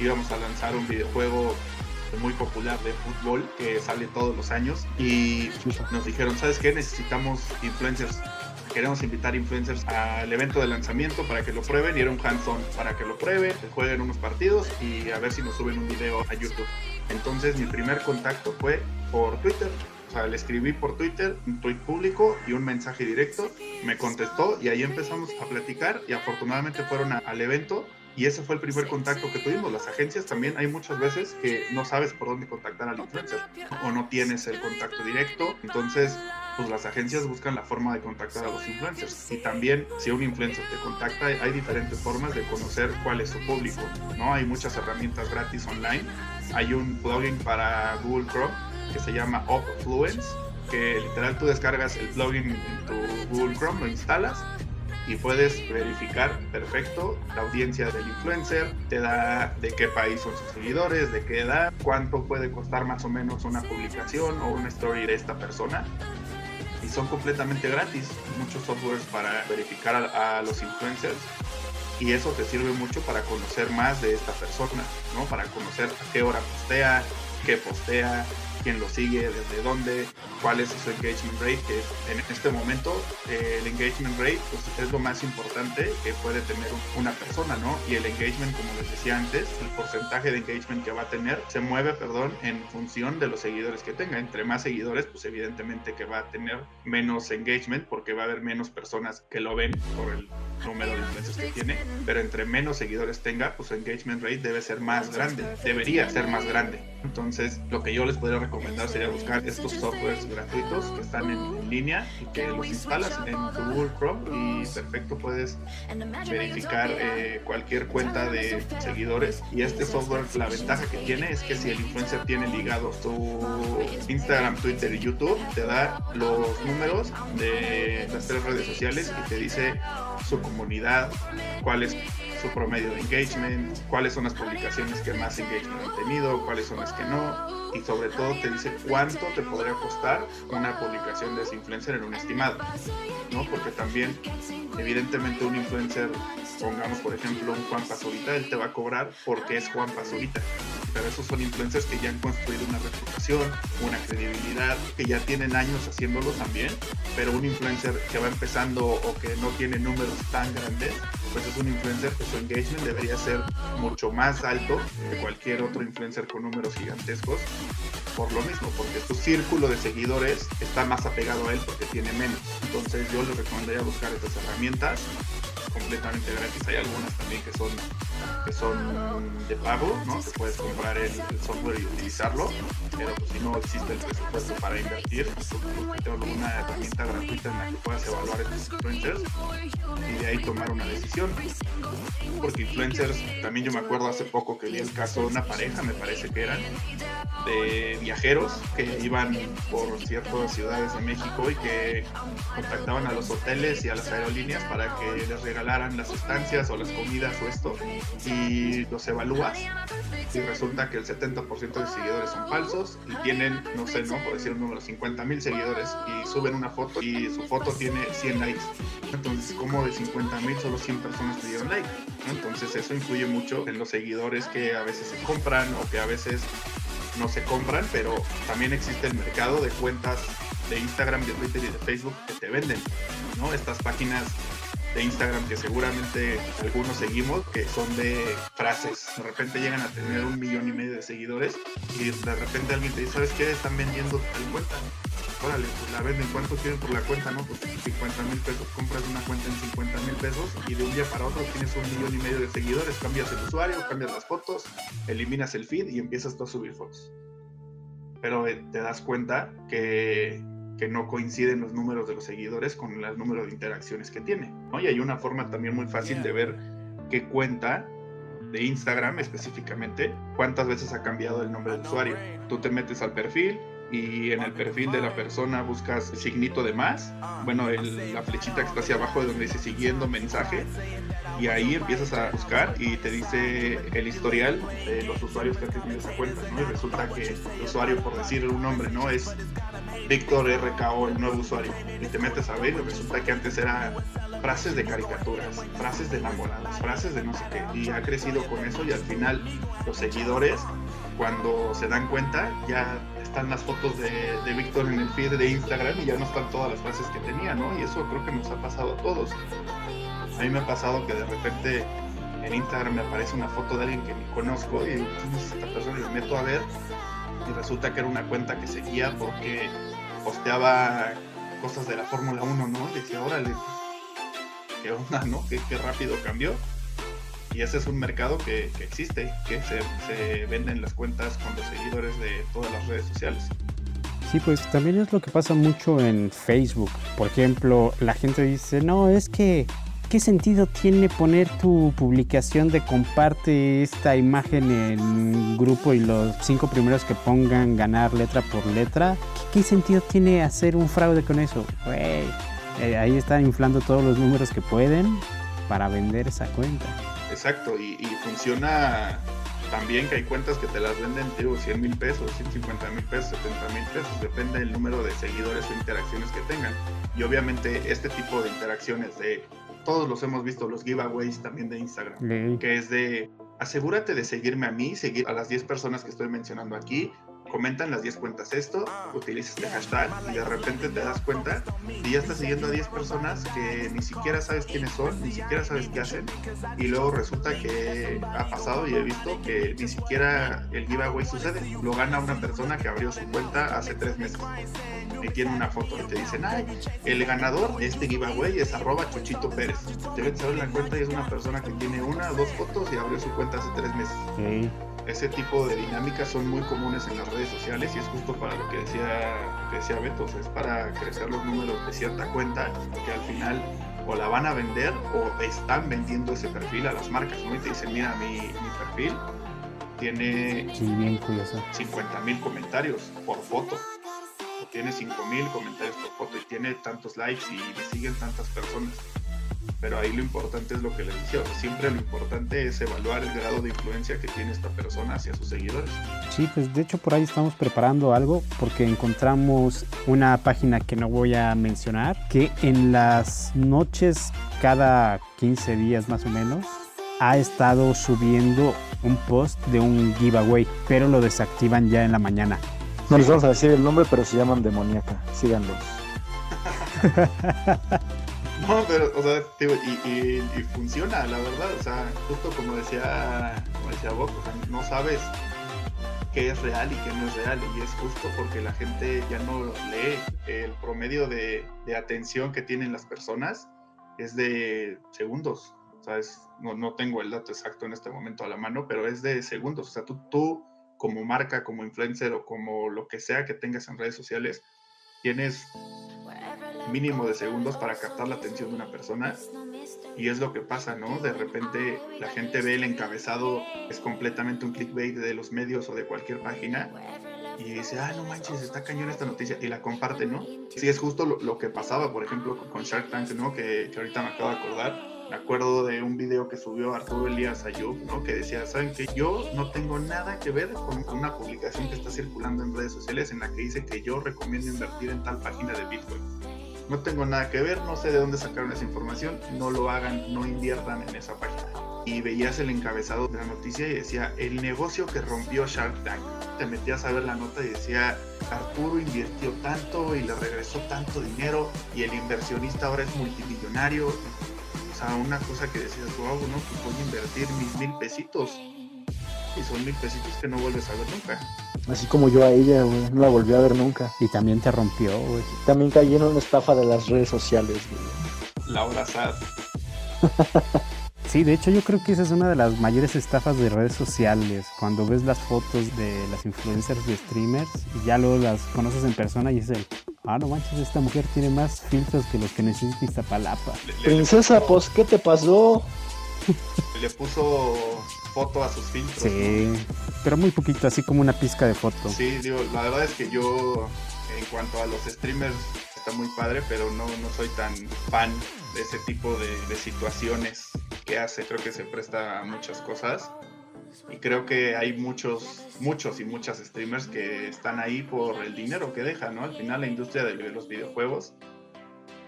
Íbamos a lanzar un videojuego muy popular de fútbol que sale todos los años y nos dijeron, ¿sabes qué? Necesitamos influencers queremos invitar influencers al evento de lanzamiento para que lo prueben y era un hands-on para que lo prueben, jueguen unos partidos y a ver si nos suben un video a YouTube. Entonces mi primer contacto fue por Twitter. O sea, le escribí por Twitter un tweet público y un mensaje directo. Me contestó y ahí empezamos a platicar y afortunadamente fueron al evento y ese fue el primer contacto que tuvimos. Las agencias también hay muchas veces que no sabes por dónde contactar al influencer o no tienes el contacto directo. Entonces, pues las agencias buscan la forma de contactar a los influencers. Y también, si un influencer te contacta, hay diferentes formas de conocer cuál es su público. ¿no? Hay muchas herramientas gratis online. Hay un plugin para Google Chrome que se llama Upfluence, que literal tú descargas el plugin en tu Google Chrome, lo instalas y puedes verificar perfecto la audiencia del influencer, te da de qué país son sus seguidores, de qué edad, cuánto puede costar más o menos una publicación o una story de esta persona. Y son completamente gratis, muchos softwares para verificar a, los influencers y eso te sirve mucho para conocer más de esta persona, ¿no? Para conocer a qué hora postea, qué postea, quién lo sigue, desde dónde, cuál es su engagement rate, que en este momento eh, el engagement rate pues, es lo más importante que puede tener una persona, ¿no? Y el engagement, como les decía antes, el porcentaje de engagement que va a tener se mueve, perdón, en función de los seguidores que tenga. Entre más seguidores, pues evidentemente que va a tener menos engagement porque va a haber menos personas que lo ven por el número de influencers que tiene, pero entre menos seguidores tenga, pues su engagement rate debe ser más grande, debería ser más grande. Entonces, lo que yo les podría recomendar sería buscar estos softwares gratuitos que están en, línea y que los instalas en tu Google Chrome y perfecto puedes verificar eh, cualquier cuenta de seguidores. Y este software, la ventaja que tiene es que si el influencer tiene ligado su Instagram, Twitter y YouTube, te da los números de las tres redes sociales y te dice su comunidad, cuál es su promedio de engagement, cuáles son las publicaciones que más engagement han tenido, cuáles son las que no, y sobre todo te dice cuánto te podría costar una publicación de ese influencer en un estimado, ¿no? Porque también, evidentemente, un influencer, pongamos por ejemplo un Juan Pazurita, él te va a cobrar porque es Juan Pazurita, pero esos son influencers que ya han construido una reputación, una credibilidad, que ya tienen años haciéndolo también, pero un influencer que va empezando o que no tiene números tan grandes, pues es un influencer que su engagement debería ser mucho más alto que cualquier otro influencer con números gigantescos por lo mismo, porque su círculo de seguidores está más apegado a él porque tiene menos. Entonces yo les recomendaría buscar estas herramientas completamente gratis. Hay algunas también que son que son de pago, ¿no? Puedes comprar el, software y utilizarlo, pero pues, si no existe el presupuesto para invertir, pues tengo una herramienta gratuita en la que puedas evaluar estos influencers y de ahí tomar una decisión. Porque influencers, también yo me acuerdo hace poco que vi el caso de una pareja, me parece que eran, de viajeros que iban por ciertas ciudades de México y que contactaban a los hoteles y a las aerolíneas para que les regalaran las estancias o las comidas o esto y los evalúas y resulta que el 70% de seguidores son falsos y tienen, no sé, no por decir un número, 50 mil seguidores y suben una foto y su foto tiene 100 likes. Entonces, como de 50 mil solo 100 personas te dieron like? Entonces, eso influye mucho en los seguidores que a veces se compran o que a veces no se compran, pero también existe el mercado de cuentas de Instagram, de Twitter y de Facebook que te venden, ¿no? Estas páginas de Instagram que seguramente algunos seguimos, que son de frases. De repente llegan a tener un millón y medio de seguidores y de repente alguien te dice, ¿sabes qué? Están vendiendo tal cuenta. Órale, pues la venden, ¿cuánto quieren por la cuenta? No, pues 50 mil pesos, compras una cuenta en 50 mil pesos y de un día para otro tienes un millón y medio de seguidores, cambias el usuario, cambias las fotos, eliminas el feed y empiezas tú a subir fotos. Pero eh, te das cuenta que que no coinciden los números de los seguidores con el número de interacciones que tiene. ¿no? Y hay una forma también muy fácil de ver qué cuenta de Instagram específicamente, cuántas veces ha cambiado el nombre del usuario. Tú te metes al perfil, y en el perfil de la persona buscas el signito de más, bueno, la flechita que está hacia abajo de donde dice siguiendo mensaje, y ahí empiezas a buscar y te dice el historial de los usuarios que han tenido esa cuenta, ¿no? Y resulta que el usuario, por decir un nombre, ¿no? Es Víctor RKO, el nuevo usuario, y te metes a ver y resulta que antes era frases de caricaturas, frases de enamorados, frases de no sé qué, y ha crecido con eso y al final los seguidores, cuando se dan cuenta, ya están las fotos de, Víctor en el feed de Instagram y ya no están todas las frases que tenía, ¿no? Y eso creo que nos ha pasado a todos. A mí me ha pasado que de repente en Instagram me aparece una foto de alguien que ni conozco y quién es esta persona y me meto a ver y resulta que era una cuenta que seguía porque posteaba cosas de la Fórmula 1, ¿no? Y decía, órale, qué onda, ¿no? Qué, rápido cambió. Y ese es un mercado que, existe, que se venden las cuentas con los seguidores de todas las redes sociales. Sí, pues también es lo que pasa mucho en Facebook. Por ejemplo, la gente dice, no, es que, ¿qué sentido tiene poner tu publicación de comparte esta imagen en grupo y los cinco primeros que pongan ganar letra por letra? ¿Qué, sentido tiene hacer un fraude con eso? Eh, ahí están inflando todos los números que pueden para vender esa cuenta. Exacto, y, funciona también que hay cuentas que te las venden, digo, 100 mil pesos, 150 mil pesos, 70 mil pesos, depende del número de seguidores o interacciones que tengan. Y obviamente este tipo de interacciones de, todos los hemos visto, los giveaways también de Instagram, que es de, asegúrate de seguirme a mí, seguir a las 10 personas que estoy mencionando aquí, comentan las 10 cuentas esto, utiliza este hashtag y de repente te das cuenta y ya estás siguiendo a 10 personas que ni siquiera sabes quiénes son, ni siquiera sabes qué hacen. Y luego resulta que ha pasado y he visto que ni siquiera el giveaway sucede, lo gana una persona que abrió su cuenta hace tres meses. Y tiene una foto y te dicen, ay, el ganador de este giveaway es arroba Chuchito Pérez. A ver la cuenta y es una persona que tiene una o dos fotos y abrió su cuenta hace tres meses ese tipo de dinámicas son muy comunes en las redes sociales y es justo para lo que decía, que decía Beto, es para crecer los números de cierta cuenta que al final o la van a vender o están vendiendo ese perfil a las marcas, ¿no? Y te dicen, mira, mi, mi perfil tiene 50 mil comentarios por foto, o tiene 5 mil comentarios por foto y tiene tantos likes y me siguen tantas personas pero ahí lo importante es lo que les decía, siempre lo importante es evaluar el grado de influencia que tiene esta persona hacia sus seguidores. Sí, pues de hecho por ahí estamos preparando algo porque encontramos una página que no voy a mencionar, que en las noches cada 15 días más o menos ha estado subiendo un post de un giveaway, pero lo desactivan ya en la mañana. No les vamos a decir el nombre, pero se llaman Demoníaca. Síganlos. No, pero, o sea, y, funciona, la verdad, o sea, justo como decía, como decía vos, o sea, no sabes qué es real y qué no es real, y es justo porque la gente ya no lee. El promedio de, atención que tienen las personas es de segundos, ¿sabes? No, no tengo el dato exacto en este momento a la mano, pero es de segundos, o sea, tú, tú como marca, como influencer o como lo que sea que tengas en redes sociales, tienes mínimo de segundos para captar la atención de una persona. Y es lo que pasa, ¿no? De repente la gente ve el encabezado, es completamente un clickbait de los medios o de cualquier página. Y dice, ah, no manches, está cañón esta noticia. Y la comparte, ¿no? Sí, es justo lo, que pasaba, por ejemplo, con Shark Tank, ¿no? Que, que ahorita me acabo de acordar me acuerdo de un video que subió Arturo Elías Ayub, ¿no? Que decía, ¿saben que Yo no tengo nada que ver con, una publicación que está circulando en redes sociales en la que dice que yo recomiendo invertir en tal página de Bitcoin. No tengo nada que ver, no sé de dónde sacaron esa información, no lo hagan, no inviertan en esa página. Y veías el encabezado de la noticia y decía, el negocio que rompió Shark Tank. Te metías a ver la nota y decía, Arturo invirtió tanto y le regresó tanto dinero y el inversionista ahora es multimillonario sea, una cosa que decías, wow, no, pues voy a invertir mis mil pesitos. Y son mil pesitos que no vuelves a ver nunca. Así como yo a ella, güey, no la volví a ver nunca. Y también te rompió, güey. También caí en una estafa de las redes sociales, güey. Laura Sad. Sí, de hecho yo creo que esa es una de las mayores estafas de redes sociales. Cuando ves las fotos de las influencers de streamers y ya luego las conoces en persona y es el, ah, no manches, esta mujer tiene más filtros que los que necesita Iztapalapa. Princesa, pues, ¿qué te pasó? Le puso foto a sus filtros. Sí, pero muy poquito, así como una pizca de foto. Sí, digo, la verdad es que yo, en cuanto a los streamers, está muy padre, pero no, no soy tan fan de ese tipo de situaciones que hace, creo que se presta a muchas cosas. Y creo que hay muchos, muchos y muchas streamers que están ahí por el dinero que dejan, ¿no? Al final la industria de los videojuegos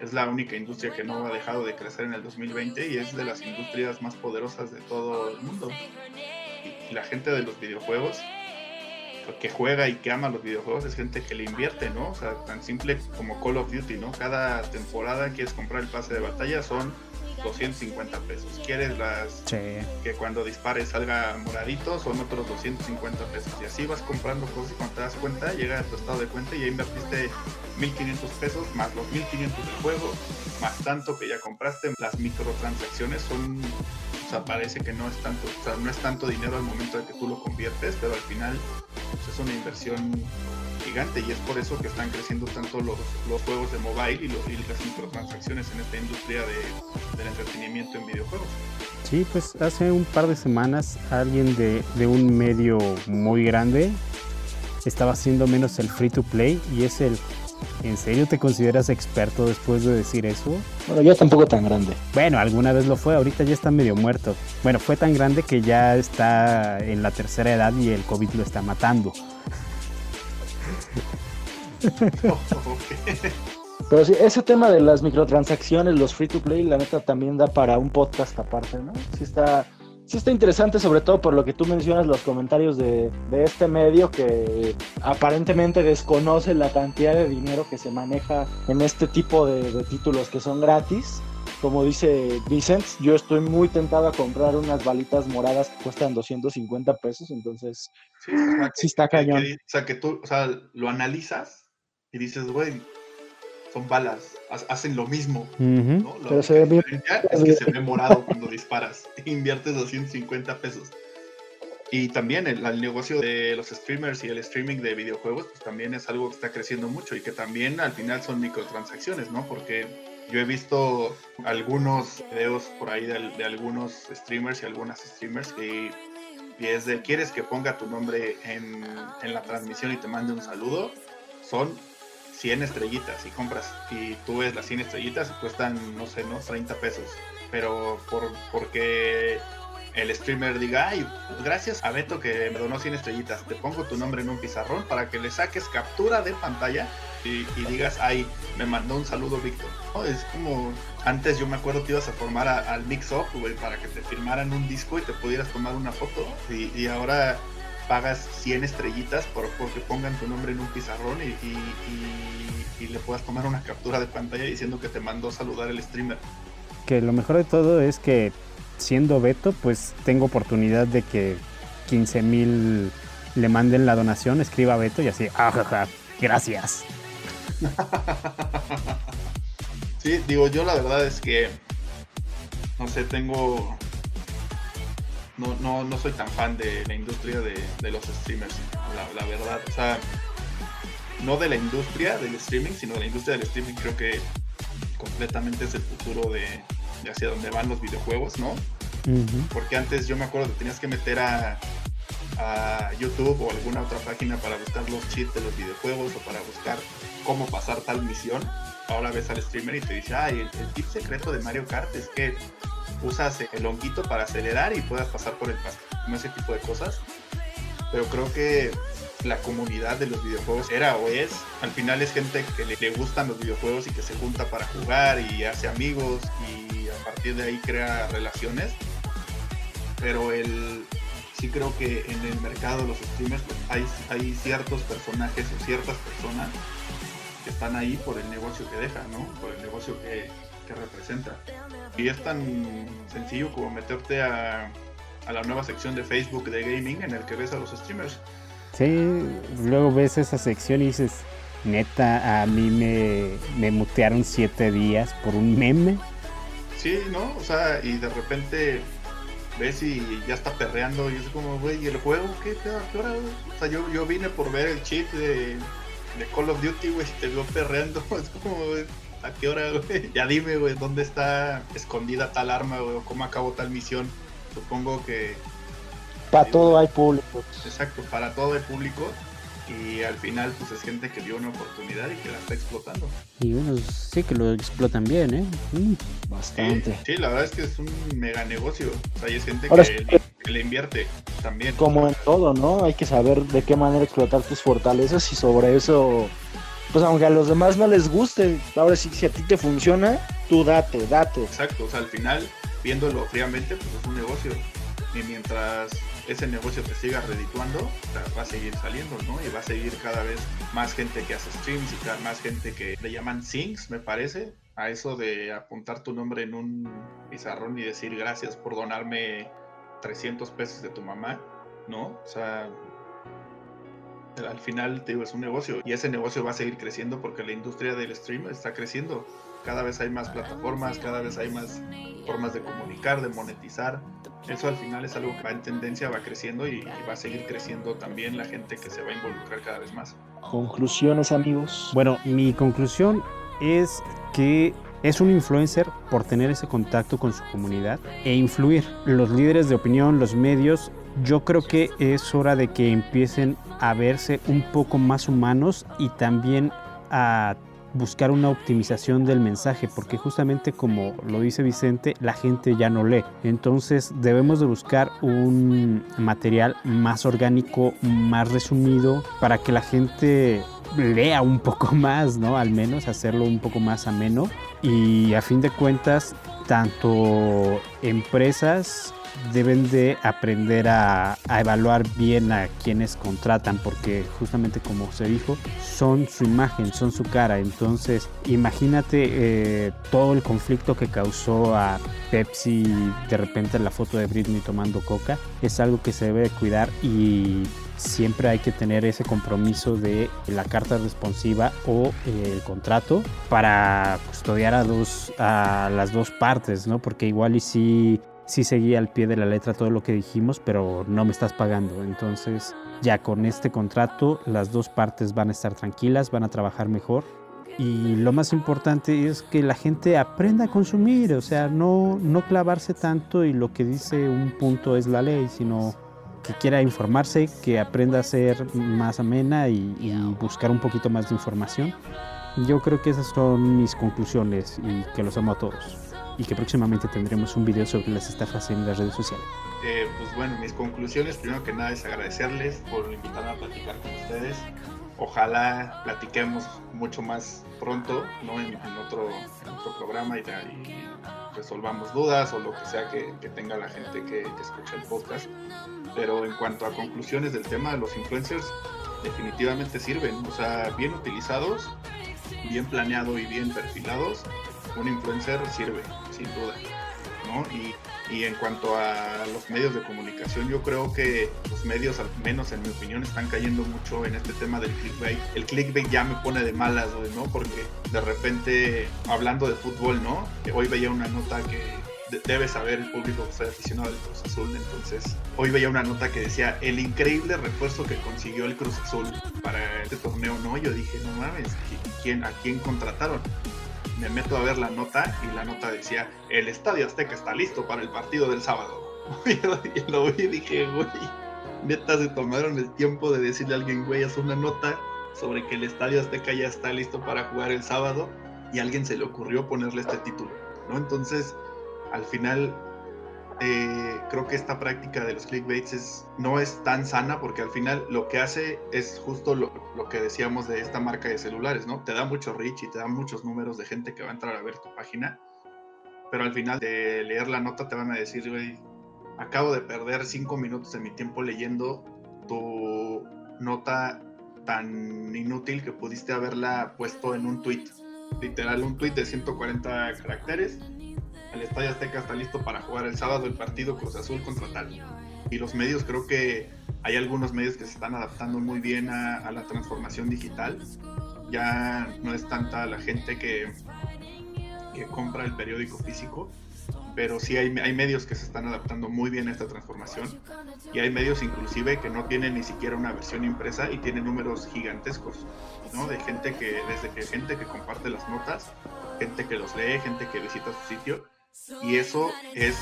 es la única industria que no ha dejado de crecer en el 2020 y es de las industrias más poderosas de todo el mundo. Y, la gente de los videojuegos que juega y que ama los videojuegos es gente que le invierte, ¿no? O sea, tan simple como Call of Duty, ¿no? Cada temporada quieres comprar el pase de batalla, son 250 pesos. ¿Quieres las que cuando dispares salga moradito? Son otros 250 pesos. Y así vas comprando cosas y cuando te das cuenta, llega a tu estado de cuenta y ya invertiste 1500 pesos más los 1500 del juego, más tanto que ya compraste. Las microtransacciones son, o sea, parece que no es tanto, o sea, no es tanto dinero al momento de que tú lo conviertes, pero al final pues, es una inversión gigante y es por eso que están creciendo tanto los, los juegos de mobile y, las microtransacciones en esta industria de, del entretenimiento en videojuegos. Sí, pues hace un par de semanas alguien de, de un medio muy grande estaba haciendo menos el free to play y es el ¿En serio te consideras experto después de decir eso? Bueno, yo tampoco tan grande. Bueno, alguna vez lo fue, ahorita ya está medio muerto. Bueno, fue tan grande que ya está en la tercera edad y el COVID lo está matando. Pero sí, ese tema de las microtransacciones, los free to play, la neta también da para un podcast aparte, ¿no? Sí está, está interesante, sobre todo por lo que tú mencionas, los comentarios de, de, este medio que aparentemente desconoce la cantidad de dinero que se maneja en este tipo de títulos que son gratis. Como dice Vicent, yo estoy muy tentado a comprar unas balitas moradas que cuestan 250 pesos, entonces Sí, o sea, que- sí está cañón. que- o sea, que tú, o sea, lo analizas y dices, güey, son balas, ha- hacen lo mismo. La Pero se ve bien- es que se ve morado cuando disparas. Inviertes 250 pesos. Y también el, el negocio de los streamers y el streaming de videojuegos, pues también es algo que está creciendo mucho y que también al final son microtransacciones, ¿no? Porque yo he visto algunos videos por ahí de, algunos streamers y algunas streamers que y es ¿quieres que ponga tu nombre en, en la transmisión y te mande un saludo? Son 100 estrellitas y compras y tú ves las 100 estrellitas y cuestan, no sé, ¿no? 30 pesos. Pero por, porque el streamer diga, ay, gracias a Beto que me donó 100 estrellitas, te pongo tu nombre en un pizarrón para que le saques captura de pantalla y, digas, ay, me mandó un saludo Víctor. Es como, antes yo me acuerdo que ibas a formar al Mix Up, güey, para que te firmaran un disco y te pudieras tomar una foto. Y, ahora pagas 100 estrellitas por porque pongan tu nombre en un pizarrón y- y le puedas tomar una captura de pantalla diciendo que te mandó saludar el streamer. Que lo mejor de todo es que siendo Beto, pues tengo oportunidad de que 15 mil le manden la donación, escriba Beto y así, ajaja, gracias. Sí, digo, yo la verdad es que, no sé, tengo... No, no, no soy tan fan de la industria de, de los streamers, la, verdad. O sea, no de la industria del streaming, sino de la industria del streaming creo que completamente es el futuro de hacia dónde van los videojuegos, ¿no? Porque antes yo me acuerdo que tenías que meter a, a YouTube o alguna otra página para buscar los cheats de los videojuegos o para buscar cómo pasar tal misión. Ahora ves al streamer y te dice, ay, el, el tip secreto de Mario Kart es que usas el honguito para acelerar y puedas pasar por el pasto, como ese tipo de cosas. Pero creo que la comunidad de los videojuegos era o es, al final es gente que le, le gustan los videojuegos y que se junta para jugar y hace amigos y a partir de ahí crea relaciones. Pero el, sí creo que en el mercado de los streamers pues, hay, hay ciertos personajes o ciertas personas que están ahí por el negocio que deja, ¿no? Por el negocio que, que representa. Y es tan sencillo como meterte a, a la nueva sección de Facebook de gaming en el que ves a los streamers. Sí, luego ves esa sección y dices, neta, a mí me, me mutearon siete días por un meme. Sí, ¿no? O sea, y de repente ves y ya está perreando y es como, güey, ¿y el juego qué? ¿Qué, hora? O sea, yo, yo vine por ver el cheat de, de Call of Duty, güey, y te veo perreando. Es como, ¿a qué hora, güey? Ya dime, güey, ¿dónde está escondida tal arma, güey? ¿O cómo acabó tal misión? Supongo que, Para todo hay público. exacto, para todo el público. Y al final, pues es gente que vio una oportunidad y que la está explotando. Y unos sí que lo explotan bien, ¿eh? Mm. Bastante. sí, la verdad es que es un mega negocio. O sea, hay gente Ahora que, le, que le invierte también. Como en todo, ¿no? Hay que saber de qué manera explotar tus fortalezas y sobre eso, pues aunque a los demás no les guste, ahora sí, si a ti te funciona, tú date, date. Exacto, o sea, al final, viéndolo fríamente, pues es un negocio. Y mientras ese negocio te siga redituando, o sea, va a seguir saliendo, ¿no? Y va a seguir cada vez más gente que hace streams y cada más gente que le llaman sings, me parece, a eso de apuntar tu nombre en un pizarrón y decir gracias por donarme 300 pesos de tu mamá, ¿no? O sea, al final, te digo, es un negocio y ese negocio va a seguir creciendo porque la industria del stream está creciendo. Cada vez hay más plataformas, cada vez hay más formas de comunicar, de monetizar. Eso al final es algo que va en tendencia, va creciendo y, y va a seguir creciendo también la gente que se va a involucrar cada vez más. Conclusiones, amigos. Bueno, mi conclusión es que es un influencer por tener ese contacto con su comunidad e influir. Los líderes de opinión, los medios, yo creo que es hora de que empiecen a verse un poco más humanos y también a buscar una optimización del mensaje, porque justamente como lo dice Vicente, la gente ya no lee. Entonces debemos de buscar un material más orgánico, más resumido, para que la gente lea un poco más, ¿no? Al menos hacerlo un poco más ameno. Y a fin de cuentas, tanto empresas deben de aprender a, evaluar bien a quienes contratan porque justamente como se dijo son su imagen, son su cara. Entonces imagínate eh, todo el conflicto que causó a Pepsi de repente la foto de Britney tomando coca. Es algo que se debe cuidar y siempre hay que tener ese compromiso de la carta responsiva o eh, el contrato para custodiar a, dos, a las dos partes, ¿no? Porque igual y si sí seguía al pie de la letra todo lo que dijimos, pero no me estás pagando. Entonces, ya con este contrato, las dos partes van a estar tranquilas, van a trabajar mejor. Y lo más importante es que la gente aprenda a consumir, o sea, no, no clavarse tanto y lo que dice un punto es la ley, sino que quiera informarse, que aprenda a ser más amena y, y buscar un poquito más de información. Yo creo que esas son mis conclusiones y que los amo a todos y que próximamente tendremos un video sobre las estafas en las redes sociales. Eh, pues bueno, mis conclusiones, primero que nada es agradecerles por invitarme a platicar con ustedes. Ojalá platiquemos mucho más pronto, ¿no? En, otro, otro, programa y, resolvamos dudas o lo que sea que, tenga la gente que, que escucha el podcast. Pero en cuanto a conclusiones del tema, los influencers definitivamente sirven, o sea, bien utilizados, bien planeados y bien perfilados, un influencer sirve sin duda. ¿no? Y, y, en cuanto a los medios de comunicación, yo creo que los medios, al menos en mi opinión, están cayendo mucho en este tema del clickbait. El clickbait ya me pone de malas, ¿no? Porque de repente, hablando de fútbol, ¿no? Hoy veía una nota que debe saber el público que soy aficionado al Cruz Azul. Entonces, hoy veía una nota que decía el increíble refuerzo que consiguió el Cruz Azul para este torneo, ¿no? Yo dije, no mames, ¿quién, ¿a quién contrataron? Me meto a ver la nota y la nota decía, el Estadio Azteca está listo para el partido del sábado. y lo vi y dije, güey, neta se tomaron el tiempo de decirle a alguien, güey, haz una nota sobre que el Estadio Azteca ya está listo para jugar el sábado y a alguien se le ocurrió ponerle este título, ¿no? Entonces, al final eh, creo que esta práctica de los clickbaits es, no es tan sana porque al final lo que hace es justo lo, que decíamos de esta marca de celulares, ¿no? Te da mucho reach y te da muchos números de gente que va a entrar a ver tu página, pero al final de leer la nota te van a decir, güey, acabo de perder cinco minutos de mi tiempo leyendo tu nota tan inútil que pudiste haberla puesto en un tweet. Literal, un tweet de 140 caracteres el Estadio Azteca está listo para jugar el sábado el partido Cruz Azul contra tal. Y los medios, creo que hay algunos medios que se están adaptando muy bien a, la transformación digital. Ya no es tanta la gente que, que compra el periódico físico, pero sí hay, hay, medios que se están adaptando muy bien a esta transformación y hay medios inclusive que no tienen ni siquiera una versión impresa y tienen números gigantescos, ¿no? De gente que, desde que gente que comparte las notas, gente que los lee, gente que visita su sitio y eso es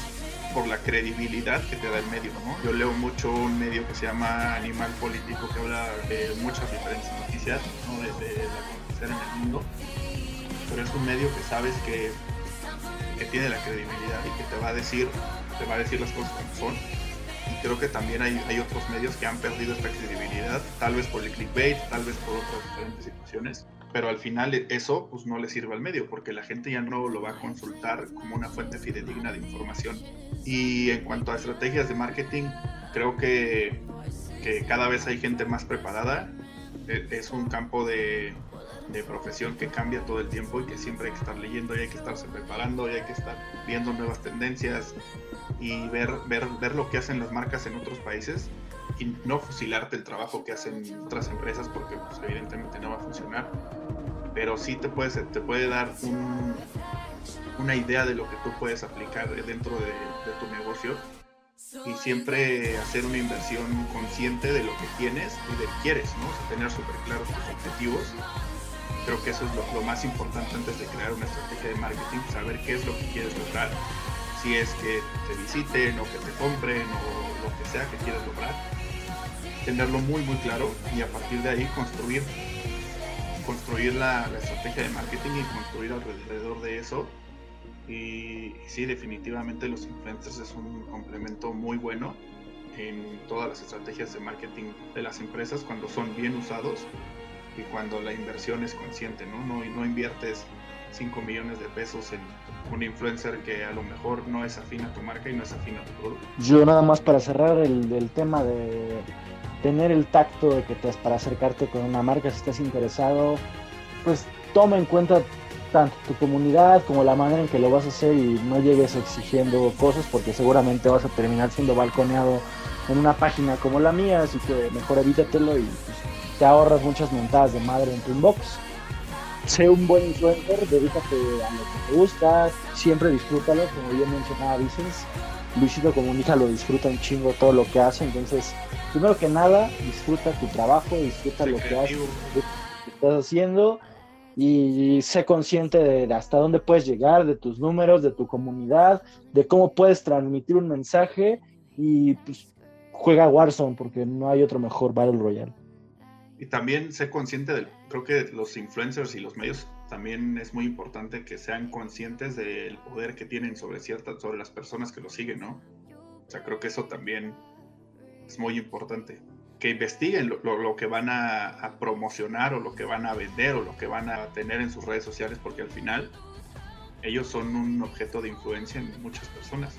por la credibilidad que te da el medio, ¿no? Yo leo mucho un medio que se llama Animal Político que habla de muchas diferentes noticias, ¿no? Desde la noticia en el mundo, pero es un medio que sabes que, que tiene la credibilidad y que te va a decir, te va a decir las cosas como son. Y creo que también hay, hay otros medios que han perdido esta credibilidad, tal vez por el clickbait, tal vez por otras diferentes situaciones pero al final eso pues no le sirve al medio porque la gente ya no lo va a consultar como una fuente fidedigna de información. Y en cuanto a estrategias de marketing, creo que, que cada vez hay gente más preparada. E, es un campo de, de, profesión que cambia todo el tiempo y que siempre hay que estar leyendo y hay que estarse preparando y hay que estar viendo nuevas tendencias y ver, ver, ver lo que hacen las marcas en otros países y no fusilarte el trabajo que hacen otras empresas porque pues, evidentemente no va a funcionar, pero sí te puede, te puede dar un, una idea de lo que tú puedes aplicar dentro de, tu negocio y siempre hacer una inversión consciente de lo que tienes y de lo que quieres, ¿no? tener súper claros tus objetivos. Creo que eso es lo, lo, más importante antes de crear una estrategia de marketing, saber qué es lo que quieres lograr, si es que te visiten o que te compren o lo que sea que quieras lograr tenerlo muy muy claro y a partir de ahí construir construir la, estrategia de marketing y construir alrededor de eso y, sí definitivamente los influencers es un complemento muy bueno en todas las estrategias de marketing de las empresas cuando son bien usados y cuando la inversión es consciente, ¿no? No, no inviertes 5 millones de pesos en un influencer que a lo mejor no es afín a tu marca y no es afín a tu producto. Yo nada más para cerrar el, el tema de tener el tacto de que te, para acercarte con una marca si estás interesado, pues toma en cuenta tanto tu comunidad como la manera en que lo vas a hacer y no llegues exigiendo cosas porque seguramente vas a terminar siendo balconeado en una página como la mía, así que mejor evítatelo y pues, te ahorras muchas montadas de madre en tu inbox. Sé un buen influencer, dedícate a lo que te gusta, siempre disfrútalo, como bien mencionaba Vicens. Luisito Comunica lo disfruta un chingo todo lo que hace, entonces, primero que nada, disfruta tu trabajo, disfruta lo que haces, que estás haciendo y sé consciente de hasta dónde puedes llegar, de tus números, de tu comunidad, de cómo puedes transmitir un mensaje y pues juega Warzone porque no hay otro mejor Battle Royale. Y también sé consciente del, creo que los influencers y los medios también es muy importante que sean conscientes del poder que tienen sobre ciertas, sobre las personas que los siguen, ¿no? O sea, creo que eso también es muy importante. Que investiguen lo, lo- lo que van a, a promocionar o lo que van a vender o lo que van a tener en sus redes sociales, porque al final ellos son un objeto de influencia en muchas personas.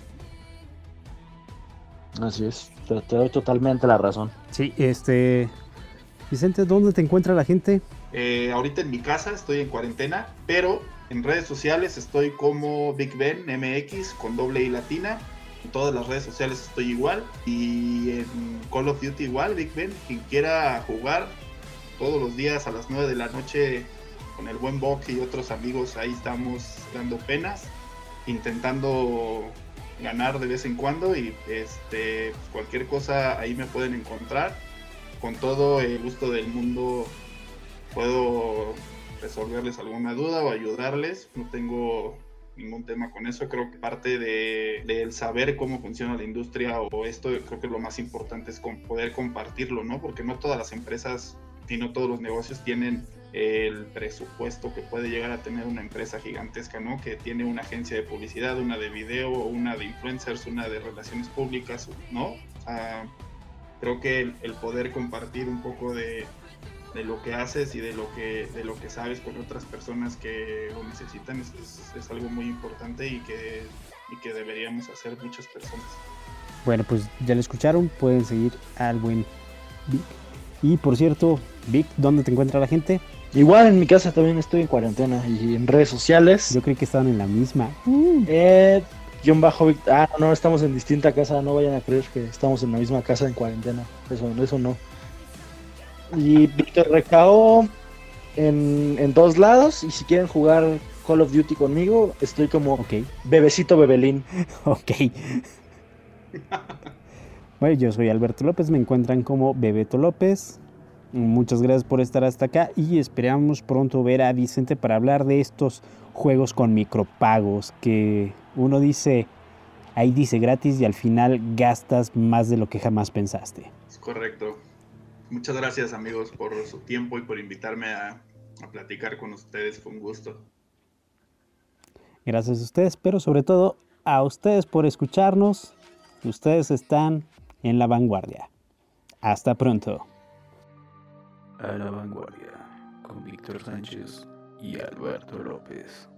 Así es, te, te doy totalmente la razón. Sí, este. Vicente, ¿dónde te encuentra la gente? Eh, ahorita en mi casa estoy en cuarentena, pero en redes sociales estoy como Big Ben MX con doble I latina. En todas las redes sociales estoy igual. Y en Call of Duty igual, Big Ben. Quien quiera jugar todos los días a las 9 de la noche con el buen Box y otros amigos, ahí estamos dando penas, intentando ganar de vez en cuando. Y este cualquier cosa ahí me pueden encontrar. Con todo el gusto del mundo puedo resolverles alguna duda o ayudarles. No tengo ningún tema con eso. Creo que parte de, del saber cómo funciona la industria o esto, creo que lo más importante es poder compartirlo, ¿no? Porque no todas las empresas y no todos los negocios tienen el presupuesto que puede llegar a tener una empresa gigantesca, ¿no? Que tiene una agencia de publicidad, una de video, una de influencers, una de relaciones públicas, ¿no? Sea, creo que el poder compartir un poco de, de lo que haces y de lo que, de lo que sabes con otras personas que lo necesitan es, es- es algo muy importante y que, y que deberíamos hacer muchas personas. Bueno, pues ya lo escucharon, pueden seguir al buen Vic. Y por cierto, Vic, ¿dónde te encuentra la gente? Igual en mi casa también estoy en cuarentena y en redes sociales. Yo creí que estaban en la misma. Eh, guion bajo Vic- Ah, no, estamos en distinta casa. No vayan a creer que estamos en la misma casa en cuarentena. Eso, eso no. Y Víctor Recao en, en todos lados. Y si quieren jugar Call of Duty conmigo, estoy como Ok, bebecito bebelín. ok. Bueno, yo soy Alberto López, me encuentran como Bebeto López. Muchas gracias por estar hasta acá y esperamos pronto ver a Vicente para hablar de estos juegos con micropagos que uno dice, ahí dice gratis y al final gastas más de lo que jamás pensaste. Es correcto. Muchas gracias amigos por su tiempo y por invitarme a, a platicar con ustedes. Fue un gusto. Gracias a ustedes, pero sobre todo a ustedes por escucharnos. Ustedes están en la vanguardia. Hasta pronto. A la vanguardia con Víctor Sánchez y Alberto López.